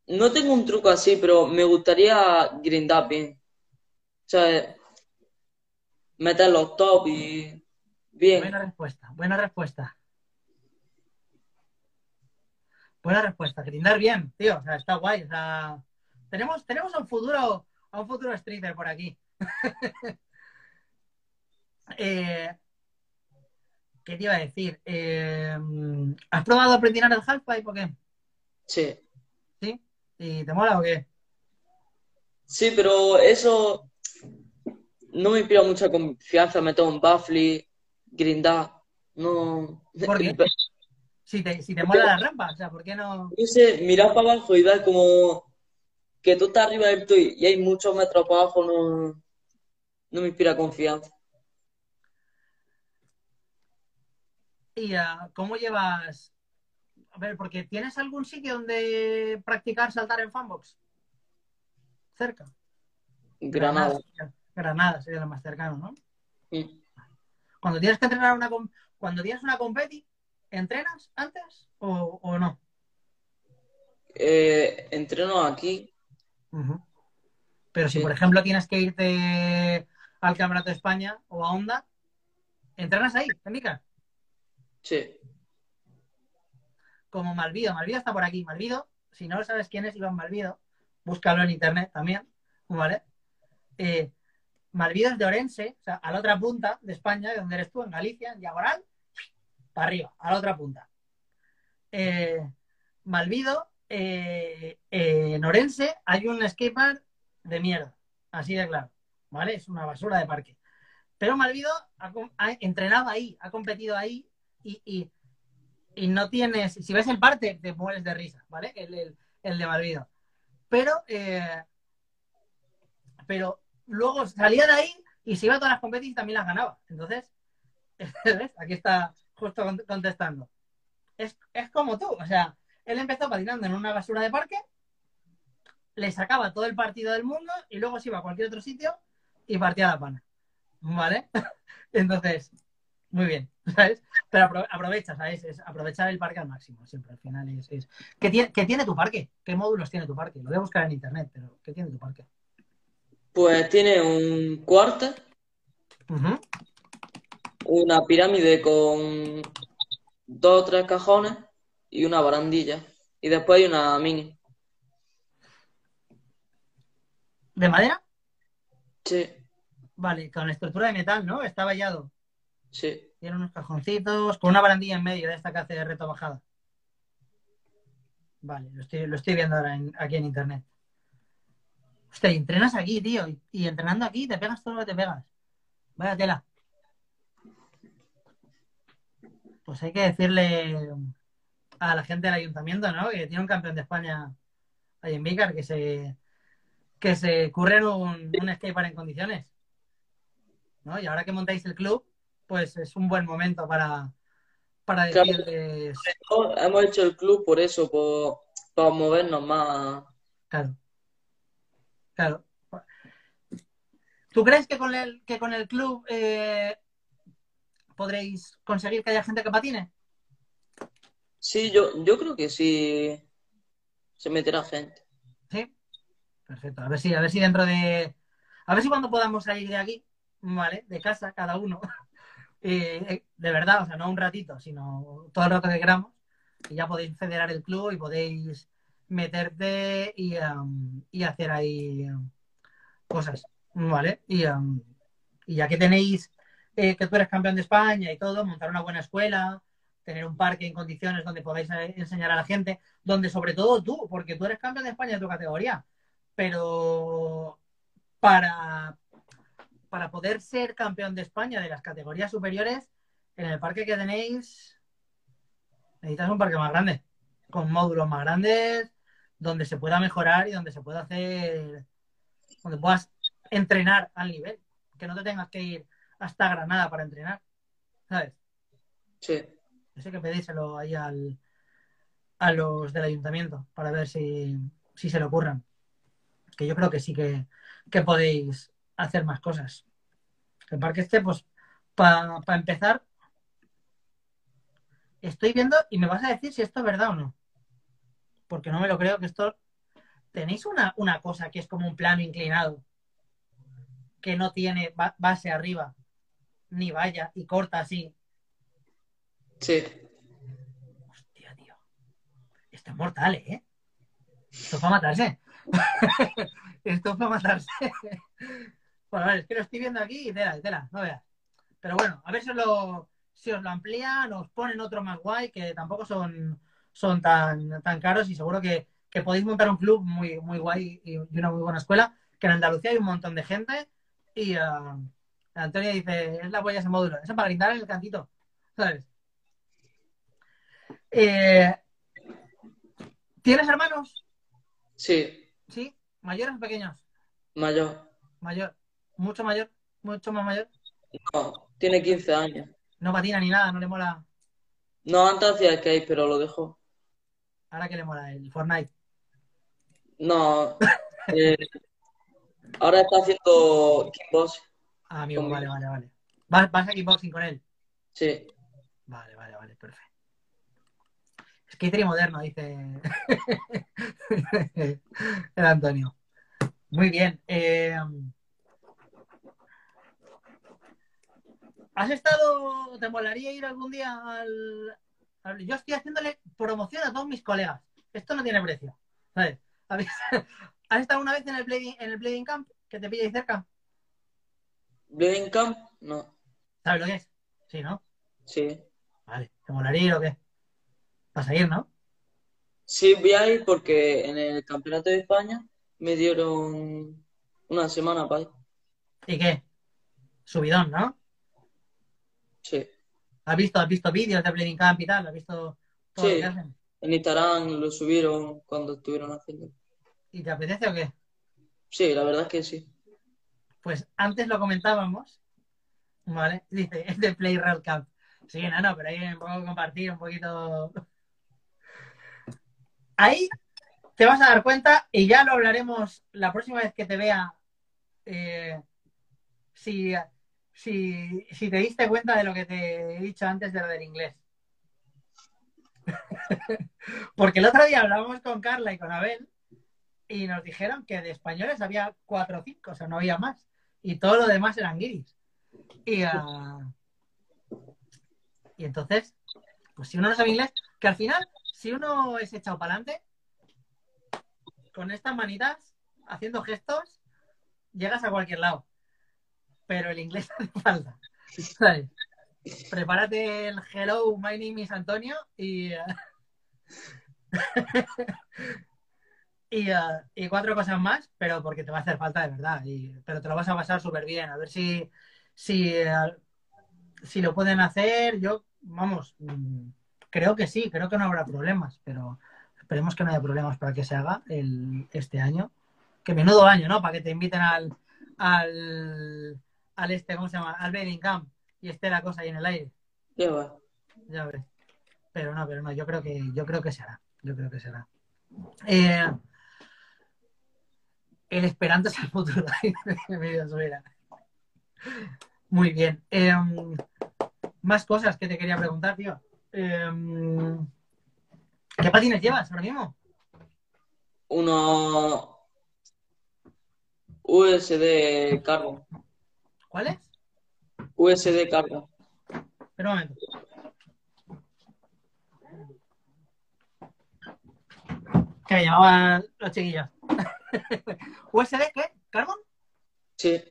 no tengo un truco así, pero me gustaría grindar bien. O sea, meter los top y bien. Buena respuesta, buena respuesta. Buena respuesta, grindar bien, tío. O sea, está guay. O sea, tenemos, tenemos a un futuro, a un futuro streamer por aquí. Eh, ¿qué te iba a decir? Eh, ¿has probado aprender el halfpipe o qué? Sí. ¿Sí? ¿Y te mola o qué? Sí, pero eso no me inspira mucha confianza meter un baffle, grindar. No. ¿Por qué? Si te, si te mola la rampa, o sea, ¿por qué no? No sé, mirar para abajo y ver como que tú estás arriba del todo y hay muchos metros para abajo, no, no me inspira confianza. ¿Y ah, cómo llevas? A ver, porque ¿tienes algún sitio donde practicar saltar en fanbox? Cerca. Granada. sería- Granada sería lo más cercano, ¿no? Mm. Cuando tienes que entrenar una cuando tienes una competi, ¿entrenas antes o, o no? Eh, entreno aquí, Pero si, Sí. por ejemplo, tienes que irte al Campeonato de España o a Honda, ¿entrenas ahí, Mica? Sí. Como Malvido. Malvido está por aquí. Malvido, si no sabes quién es Iván Malvido, búscalo en internet también, ¿vale? Eh, Malvido es de Orense, o sea, a la otra punta de España, de donde eres tú, en Galicia, en diagonal, para arriba, a la otra punta. Eh, Malvido, eh, en Orense hay un skatepark de mierda, así de claro, ¿vale? Es una basura de parque. Pero Malvido ha, ha entrenado ahí, ha competido ahí y, y- no tienes, si ves el parte, te mueres de risa, ¿vale? El, el- el de Malvido. Pero, eh, pero luego salía de ahí y se iba a todas las competiciones y también las ganaba. Entonces, ¿ves? Aquí está justo cont- contestando. Es, es como tú, o sea, él empezó patinando en una basura de parque, le sacaba todo el partido del mundo y luego se iba a cualquier otro sitio y partía la pana. ¿Vale? Entonces, muy bien, ¿sabes? Pero apro- aprovecha, ¿sabes? Es aprovechar el parque al máximo, siempre, al final es... es... ¿Qué, tiene, qué tiene tu parque? ¿Qué módulos tiene tu parque? Lo voy a buscar en internet, pero ¿qué tiene tu parque? Pues tiene un cuarto, una pirámide con dos o tres cajones y una barandilla. Y después hay una mini. ¿De madera? Sí, Vale, con estructura de metal, ¿no? Está vallado. Sí. Tiene unos cajoncitos, con una barandilla en medio de esta que hace de reto bajada. Vale, lo estoy, lo estoy viendo ahora aquí en internet. Hostia, y entrenas aquí, tío. Y, entrenando aquí te pegas todo lo que te pegas. Vaya tela. Pues hay que decirle a la gente del ayuntamiento, ¿no? Que tiene un campeón de España ahí en Vícar, que se, que se curren un, un en condiciones. ¿No? Y ahora que montáis el club, pues es un buen momento para, para Claro. decirles, No, Hemos hecho el club por eso, por, para movernos más. claro, claro. ¿Tú crees que con el, que con el club eh, podréis conseguir que haya gente que patine? Sí, yo, yo creo que sí se meterá gente. Sí. Perfecto. A ver si, a ver si dentro de. A ver si cuando podamos salir de aquí, ¿vale? De casa, cada uno. Eh, eh, de verdad, o sea, no un ratito, sino todo el rato que queramos. Y ya podéis federar el club y podéis meterte y, y hacer ahí cosas, ¿vale? Y, y ya que tenéis eh, que tú eres campeón de España y todo, montar una buena escuela, tener un parque en condiciones donde podáis enseñar a la gente, donde sobre todo tú, porque tú eres campeón de España de tu categoría, pero para, para poder ser campeón de España de las categorías superiores, en el parque que tenéis, necesitas un parque más grande, con módulos más grandes, donde se pueda mejorar y donde se pueda hacer, donde puedas entrenar al nivel, que no te tengas que ir hasta Granada para entrenar, ¿sabes? Sí. Eso hay que pedírselo ahí al, a los del ayuntamiento para ver si, si se le ocurran. Que yo creo que sí que, que podéis hacer más cosas. El parque este, pues, para empezar, estoy viendo y me vas a decir si esto es verdad o no. Porque no me lo creo que esto... Tenéis una, una cosa que es como un plano inclinado, que no tiene ba- base arriba, ni valla, y corta así, Sí. Hostia, tío. Esto es mortal, ¿eh? Esto es para matarse. Esto es para matarse. Bueno, vale, es que lo estoy viendo aquí y tela, tela, no veas. Pero bueno, a ver si os lo, si os lo amplían, os ponen otro más guay, que tampoco son, son tan, tan caros y seguro que, que podéis montar un club muy, muy guay y, una muy buena escuela, que en Andalucía hay un montón de gente y ah, Antonio dice, es la polla ese módulo, eso para gritar en el cantito, ¿sabes? Eh, ¿Tienes hermanos? Sí. ¿Sí? ¿Mayores o pequeños? Mayor. Mayor. ¿Mucho mayor? ¿Mucho más mayor? No, tiene 15 años. No patina ni nada, no le mola. No, antes hacía skate, pero lo dejó. Ahora que le mola el Fortnite. No. eh, ahora está haciendo kickbox. Ah, amigo, vale, vale, vale. ¿Vas, vas a kickboxing con él? Sí. Vale, vale, vale, perfecto. Skater moderno, dice el Antonio. Muy bien. eh, ¿Has estado, te molaría ir algún día al, al- Yo estoy haciéndole promoción a todos mis colegas. Esto no tiene precio. ¿Sabes? ¿Habéis- ¿Has estado una vez en el en el Blading Camp que te pilla ahí cerca? Blading Camp, no. ¿Sabes lo que es? Sí, ¿no? Sí. Vale. ¿Te molaría ir o qué? Vas a ir, ¿no? Sí, voy a ir porque en el Campeonato de España me dieron una semana para ir. ¿Y qué? Subidón, ¿no? Sí. ¿Has visto, has visto vídeos de Blading Camp y tal? ¿Has visto todo Sí. lo que hacen? En Instagram lo subieron cuando estuvieron haciendo. ¿Y te apetece o qué? Sí, la verdad es que sí. Pues antes lo comentábamos, ¿vale? Dice, es de Play Real Camp. Sí, no, no, pero ahí un poco compartir, un poquito. Ahí te vas a dar cuenta y ya lo hablaremos la próxima vez que te vea. eh, si, si, si te diste cuenta de lo que te he dicho antes de lo del inglés. Porque el otro día hablábamos con Carla y con Abel y nos dijeron que de españoles había cuatro o cinco, o sea, no había más. Y todo lo demás eran guiris. Y, ah, y entonces, pues si uno no sabe inglés, que al final, si uno es echado para adelante, con estas manitas, haciendo gestos, llegas a cualquier lado. Pero el inglés hace falta. Prepárate el hello, my name is Antonio y. eh, y, eh, y cuatro cosas más, pero porque te va a hacer falta de verdad. Pero te lo vas a pasar súper bien. A ver si, si, eh, si lo pueden hacer. Yo, vamos, creo que sí, creo que no habrá problemas, pero esperemos que no haya problemas para que se haga este año. Que menudo año, ¿no? Para que te inviten al, al, al este, ¿cómo se llama? Al Bedding Camp y esté la cosa ahí en el aire. Ya va. Ya ves. Pero no, pero no, yo creo que, yo creo que se hará. Yo creo que se hará. Eh, el esperanto es el futuro. Muy bien. Eh, más cosas que te quería preguntar, tío. Eh, ¿Qué patines llevas ahora mismo? Uno USD cargo. ¿Cuáles? USD cargo. Espera un momento. Que me llamaban los chiquillos. ¿USD qué? ¿Carbon? Sí,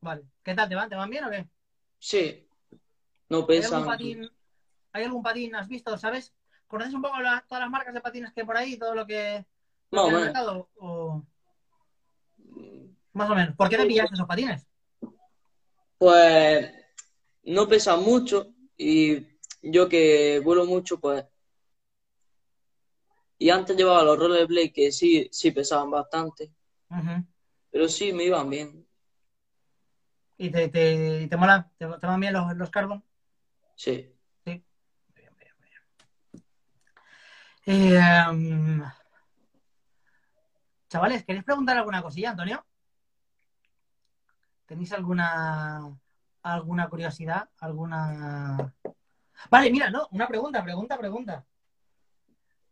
Vale. ¿Qué tal? ¿Te van? ¿Te van bien o qué? sí. No ¿Hay pesan. algún patín? ¿Hay algún patín? ¿Has visto? ¿Sabes? ¿Conoces un poco la- todas las marcas de patines que hay por ahí? ¿Todo lo que, lo Más que o hay en el menos. mercado? ¿O más o menos? ¿Por qué te pillaste esos patines? Pues no pesan mucho y yo que vuelo mucho, pues. Y antes llevaba los rollerblades que sí, sí pesaban bastante, Ujú. pero sí me iban bien. ¿Y te, te, te mola? ¿Te, te van bien los, los carbon? Sí. Muy bien, muy bien, muy bien. Eh, um, chavales, ¿queréis preguntar alguna cosilla, Antonio? ¿Tenéis alguna alguna curiosidad? ¿Alguna...? Vale, mira, no, una pregunta, pregunta, pregunta.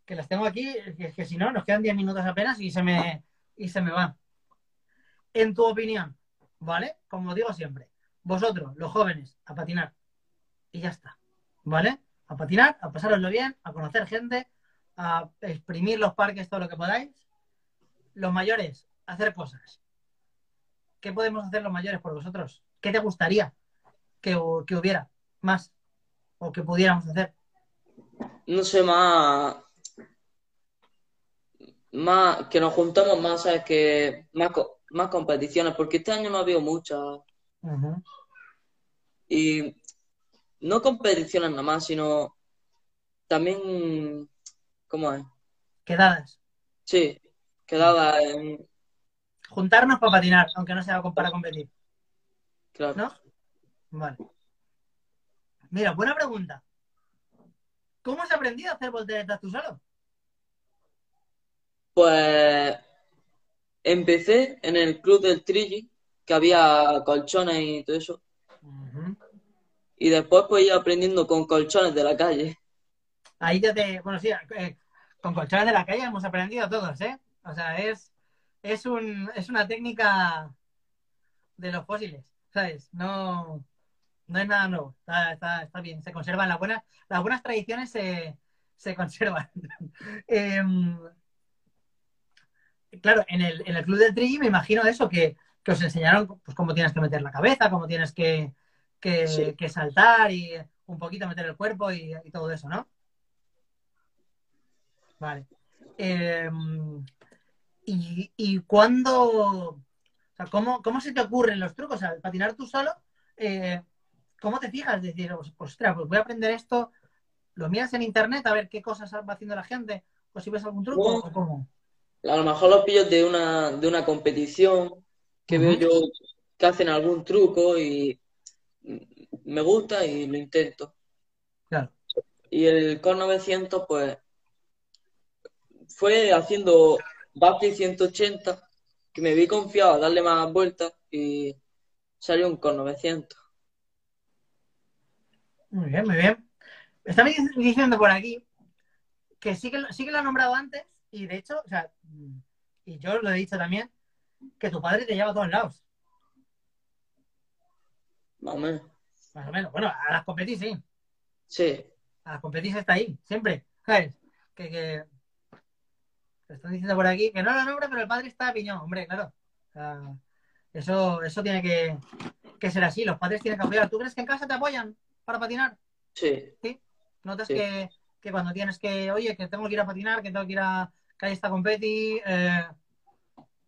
Que las tengo aquí, que, que si no, nos quedan 10 minutos apenas y se me, y se me va. En tu opinión, ¿vale? Como digo siempre, vosotros, los jóvenes, a patinar. Y ya está. ¿vale? A patinar, a pasároslo bien, a conocer gente, a exprimir los parques todo lo que podáis. Los mayores, hacer cosas. ¿Qué podemos hacer los mayores por vosotros? ¿Qué te gustaría que, que hubiera más o que pudiéramos hacer? No sé, más. Más. Que nos juntamos más, ¿sabes? Que más, más competiciones, porque este año no ha habido muchas. Y no competiciones nada más, sino también. ¿Cómo es? Quedadas. Sí, quedaba en. Juntarnos para patinar, aunque no sea para competir. Claro. ¿No? Vale. Mira, buena pregunta. ¿Cómo has aprendido a hacer volteretas tú solo? Pues empecé en el club del Trigi, que había colchones y todo eso. Y después pues iba aprendiendo con colchones de la calle. Ahí ya te. Bueno, sí, eh, con colchones de la calle hemos aprendido todos, ¿eh? O sea, es, es, un, es una técnica de los fósiles, ¿sabes? No, no es nada nuevo. Está, está, está bien, se conservan las buenas, las buenas tradiciones se, se conservan. Em, claro, en el, en el club del Trigi me imagino eso, que, que os enseñaron pues, cómo tienes que meter la cabeza, cómo tienes que, que, Sí. que saltar y un poquito meter el cuerpo y, y todo eso, ¿no? Vale. Eh, y, y cuándo, o sea, ¿cómo, cómo se te ocurren los trucos? O sea, patinar tú solo, eh, ¿cómo te fijas? Decir, "Os- ostras, pues voy a aprender esto, lo miras en internet a ver qué cosas va haciendo la gente, o si ves algún truco, No. o cómo. A lo mejor los pillos de una, de una competición que veo yo que hacen algún truco y me gusta y lo intento. Claro. Y el Core 900 pues fue haciendo backflip 180 que me vi confiado a darle más vueltas y salió un Core 900. Muy bien, muy bien. Está diciendo por aquí que sí que, lo- sí que lo ha nombrado antes y de hecho, o sea, y yo lo he dicho también, que tu padre te lleva a todos lados, Más o menos. más o menos. Bueno, a las competis sí, Sí, a las competis está ahí, siempre, ¿sabes? Que, que están diciendo por aquí que no lo nombra, pero el padre está a piñón, hombre, claro. O sea, Eso, eso tiene que, que ser así. Los padres tienen que apoyar. ¿Tú crees que en casa te apoyan para patinar? Sí, ¿Sí? ¿Notas Sí. que, que cuando tienes que, oye, que tengo que ir a patinar, que tengo que ir a que hay esta competi, eh,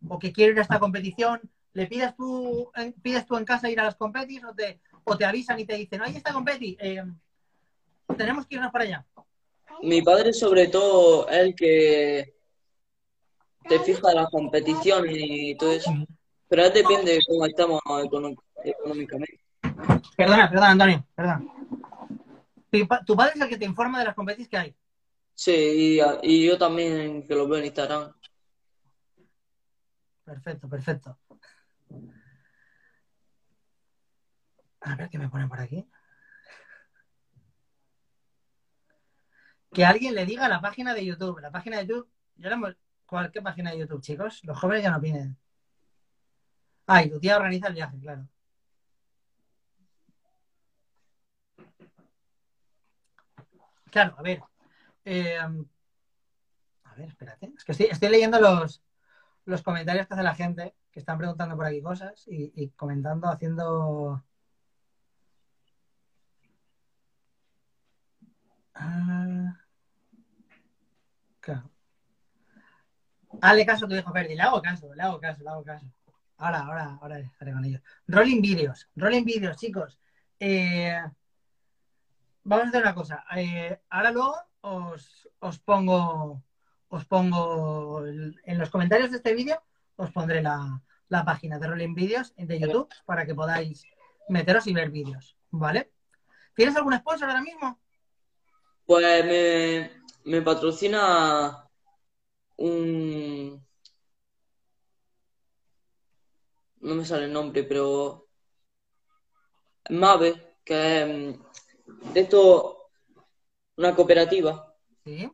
o que quiero ir a esta competición, ¿le pides tú, en- pides tú en casa ir a las competis o te, o te avisan y te dicen, oye, esta competi, eh, tenemos que irnos para allá? mi padre sobre todo el que te fija las competiciones y todo eso. Pero ya depende de cómo estamos económicamente. Perdona, perdona, Antonio, perdona. Tu, pa- tu padre es el que te informa de las competis que hay. Sí, y, y yo también que lo veo en Instagram. Perfecto, perfecto. A ver qué me ponen por aquí. Que alguien le diga la página de YouTube. La página de YouTube. Ya la hemos- ¿Cuál, ¿Qué página de YouTube, chicos? Los jóvenes ya no opinen. Ah, y tu tía organiza el viaje, claro. Claro, a ver. eh, a ver, espérate. Es que estoy, estoy leyendo los, los comentarios que hace la gente, que están preguntando por aquí cosas y, comentando, haciendo... Ah, claro. Hazle caso a tu hijo Ferdi, le hago caso, le hago caso, le hago caso. Ahora, ahora, ahora estaré con ellos. Rolling vídeos, rolling vídeos, chicos. Eh, vamos a hacer una cosa. Eh, ahora luego os, os pongo os pongo el- en los comentarios de este vídeo os pondré la, la página de Rolling Vídeos de YouTube para que podáis meteros y ver vídeos, ¿vale? ¿Tienes algún sponsor ahora mismo? Pues me, me patrocina un... No me sale el nombre, pero... Mave, que es mm, de esto una cooperativa. Sí.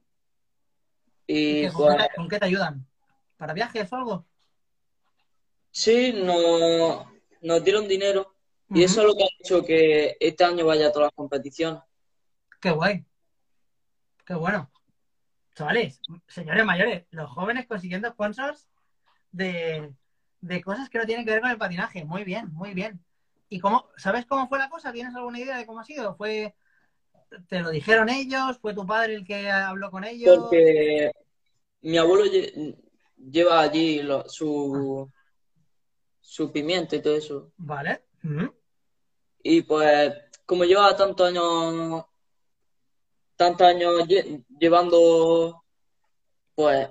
Y ¿Y qué- con, pues qué, con qué te ayudan? ¿Para viajes o algo? sí, nos, nos dieron dinero. Y eso es lo que ha hecho que este año vaya a todas las competiciones. Qué guay. Qué bueno. Chavales, señores mayores, los jóvenes consiguiendo sponsors de, de cosas que no tienen que ver con el patinaje. Muy bien, muy bien. ¿Y cómo, sabes cómo fue la cosa? ¿Tienes alguna idea de cómo ha sido? ¿Fue, te lo dijeron ellos? ¿Fue tu padre el que habló con ellos? Porque mi abuelo lle- lleva allí lo- su, su pimiento y todo eso. Vale. Ujú. Y pues, como lleva tantos años, tantos años lle- llevando, pues,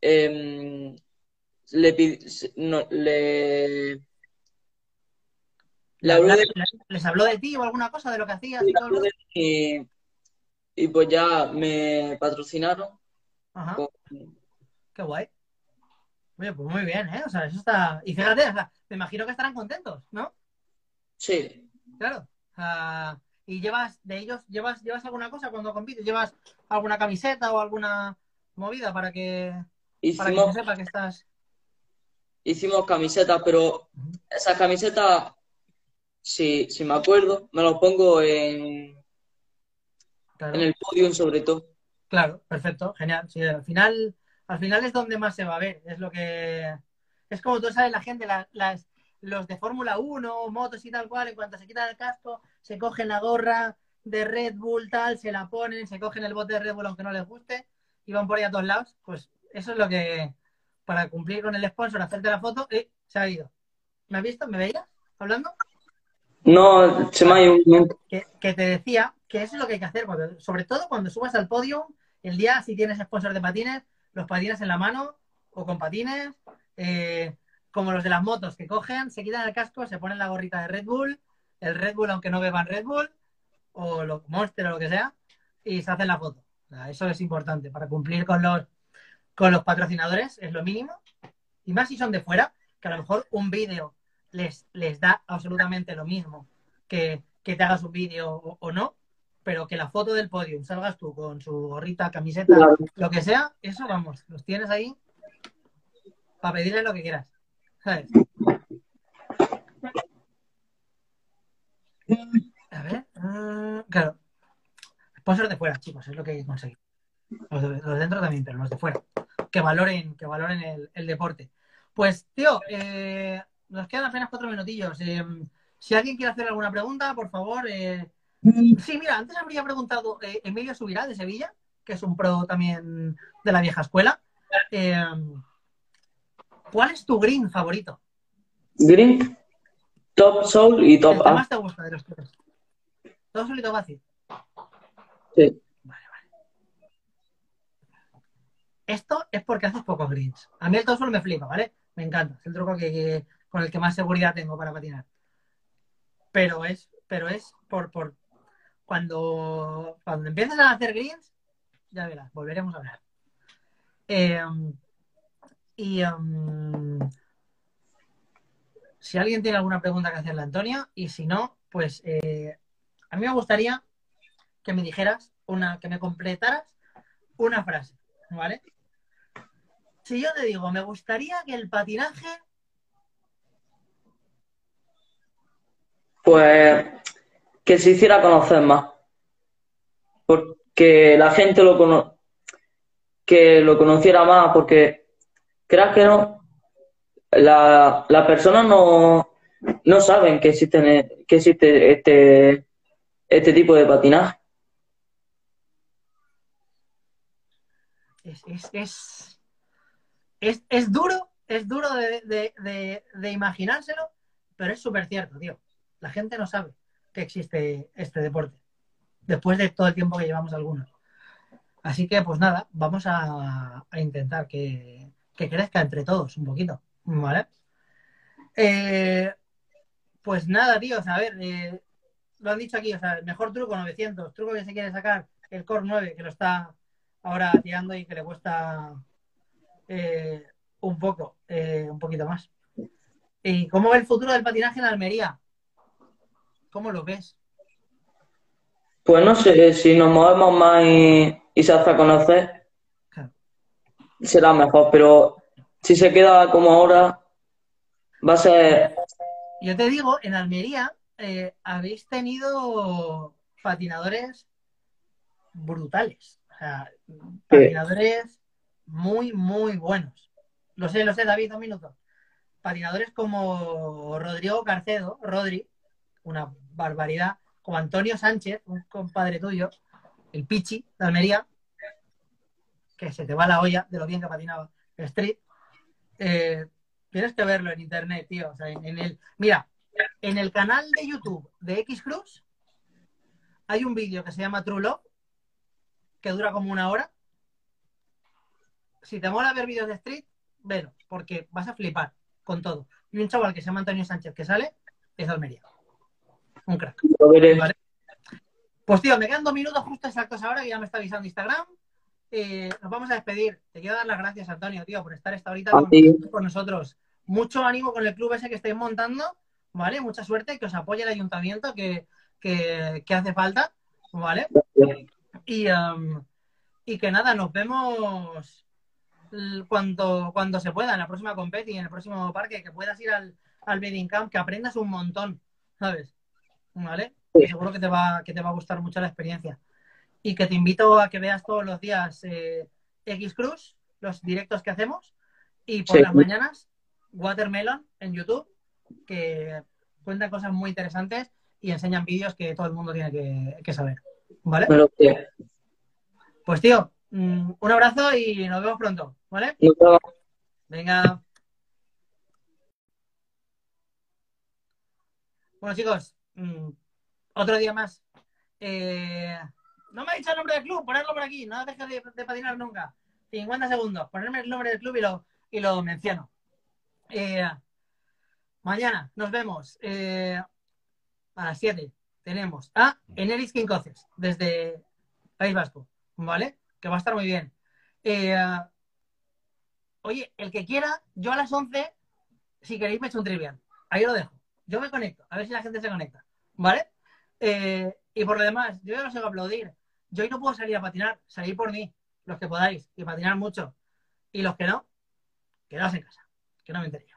em, le, no, le, le habló de ¿Les habló de ti o alguna cosa de lo que hacías? y todo y, y pues ya me patrocinaron. Ajá. con- Qué guay. Oye, pues muy bien, ¿eh? O sea, eso está... Y fíjate, o sea, me imagino que estarán contentos, ¿no? Sí, Claro. Ah, ¿Y llevas de ellos, llevas, llevas alguna cosa cuando compites? ¿Llevas alguna camiseta o alguna movida para que, para que hicimos, se sepa que estás... hicimos camisetas, pero esas camisetas, si, si me acuerdo, me las pongo en, Claro, en el podium sobre todo. claro, perfecto, genial. Sí, al final, al final es donde más se va a ver. Es lo que... Es como tú sabes, la gente, la- las, los de Fórmula 1, motos y tal cual, en cuanto se quitan el casco, se cogen la gorra de Red Bull, tal, se la ponen, se cogen el bote de Red Bull aunque no les guste y van por ahí a todos lados. Pues eso es lo que, para cumplir con el sponsor, hacerte la foto, eh, se ha ido. ¿Me has visto? ¿Me veías hablando? No, se me ha ido un momento. que, que te decía que eso es lo que hay que hacer, cuando- sobre todo cuando subas al podio, el día si tienes sponsor de patines, los patines en la mano o con patines, eh, como los de las motos que cogen, se quitan el casco, se ponen la gorrita de Red Bull, el Red Bull aunque no beban Red Bull, o lo, Monster o lo que sea, y se hacen la foto. O sea, eso es importante para cumplir con los, con los patrocinadores, es lo mínimo. Y más si son de fuera, que a lo mejor un vídeo les, les da absolutamente lo mismo que, que te hagas un vídeo o, o no, pero que la foto del podium salgas tú con su gorrita, camiseta, Claro. lo que sea, eso vamos, los tienes ahí para pedirle lo que quieras. A ver, mm, claro. Sponsors de fuera, chicos, es lo que hay que conseguir. Los de, dentro también, pero los de fuera. Que valoren, que valoren el, deporte. Pues, tío, eh, nos quedan apenas cuatro minutillos. Eh, si alguien quiere hacer alguna pregunta, por favor. eh, Sí, mira, antes habría preguntado Emilio Subirá de Sevilla, que es un pro también de la vieja escuela. ¿Cuál es tu green favorito? Green, Top Soul y ¿El Top que A. más te gusta de los tres? Todo solito fácil. Sí. Vale, vale. Esto es porque haces pocos greens. A mí el todo solo me flipa, ¿vale? Me encanta. Es el truco que, que- con el que más seguridad tengo para patinar. Pero es, pero es por, por cuando, cuando empieces a hacer greens, ya verás, volveremos a hablar. Eh, y um, si alguien tiene alguna pregunta que hacerle a Antonia, y si no, pues eh, a mí me gustaría que me dijeras una, que me completaras una frase, ¿vale? Si yo te digo, me gustaría que el patinaje, Pues que se hiciera conocer más. Porque la gente lo que lo conociera más, porque creas que no, la, las personas no, no saben que que existe este, este tipo de patinaje. es, es, es, es, es duro, es duro de, de- de- de imaginárselo, pero es súper cierto, tío. La gente no sabe que existe este deporte, después de todo el tiempo que llevamos algunos. Así que, pues nada, vamos a, a intentar que, que crezca entre todos un poquito, ¿vale? Eh, pues nada, tío, a ver, eh, lo han dicho aquí, o sea, mejor truco 900, truco que se quiere sacar el Core 9, que lo está ahora tirando y que le cuesta eh, un poco, un poquito más. ¿Y cómo ve el futuro del patinaje en Almería? ¿Cómo lo ves? Pues no sé, si nos movemos más y, y se hace a conocer. Será mejor, pero si se queda como ahora, va a ser Yo te digo, en Almería eh, habéis tenido patinadores brutales. O sea, patinadores muy, muy buenos. Lo sé, lo sé, David, un minuto. Patinadores como Rodrigo Carcedo, Rodri, una barbaridad, como Antonio Sánchez, un compadre tuyo, el Pichi de Almería, que se te va la olla de lo bien que patinaba street. Eh, tienes que verlo en internet, tío. O sea, en, en el, mira, en el canal de YouTube de X Cruz hay un vídeo que se llama True Love, que dura como una hora. Si te mola ver vídeos de street, velo, porque vas a flipar con todo. Y un chaval que se llama Antonio Sánchez que sale es de Almería. Un crack. Vale. Pues tío, me quedan dos minutos justo exactos ahora que ya me está avisando Instagram. Eh, nos vamos a despedir. Te quiero dar las gracias, Antonio, tío, por estar esta horita con, con nosotros. Mucho ánimo con el club ese que estáis montando, ¿vale? Mucha suerte, que os apoye el ayuntamiento que, que, que hace falta, ¿vale? Y, um, y que nada, nos vemos cuando, cuando se pueda, en la próxima competi, en el próximo parque, que puedas ir al, al Bedding Camp, que aprendas un montón, ¿sabes? ¿Vale? Sí. Seguro que te, va, que te va a gustar mucho la experiencia. Y que te invito a que veas todos los días eh, X Cruz, los directos que hacemos, y por Sí. las mañanas Watermelon en YouTube, que cuentan cosas muy interesantes y enseñan vídeos que todo el mundo tiene que, que saber. ¿Vale? Lo sé. Pues tío, mm, un abrazo y nos vemos pronto, ¿vale? Venga. Bueno chicos, mm, otro día más. Eh, no me ha dicho el nombre del club, ponerlo por aquí, no dejes de, de patinar nunca. 50 segundos, ponerme el nombre del club y lo, y lo menciono. Eh, mañana nos vemos eh, a las 7. Tenemos a Eneris Quincoces desde País Vasco, ¿vale? Que va a estar muy bien. Eh, oye, el que quiera, yo a las 11, si queréis, me echo un trivial. Ahí lo dejo. Yo me conecto, a ver si la gente se conecta, ¿vale? Eh, y por lo demás, yo ya no sé aplaudir. Yo hoy no puedo salir a patinar, salir por mí, los que podáis, y patinar mucho. Y los que no, quedaos en casa, que no me enteré yo.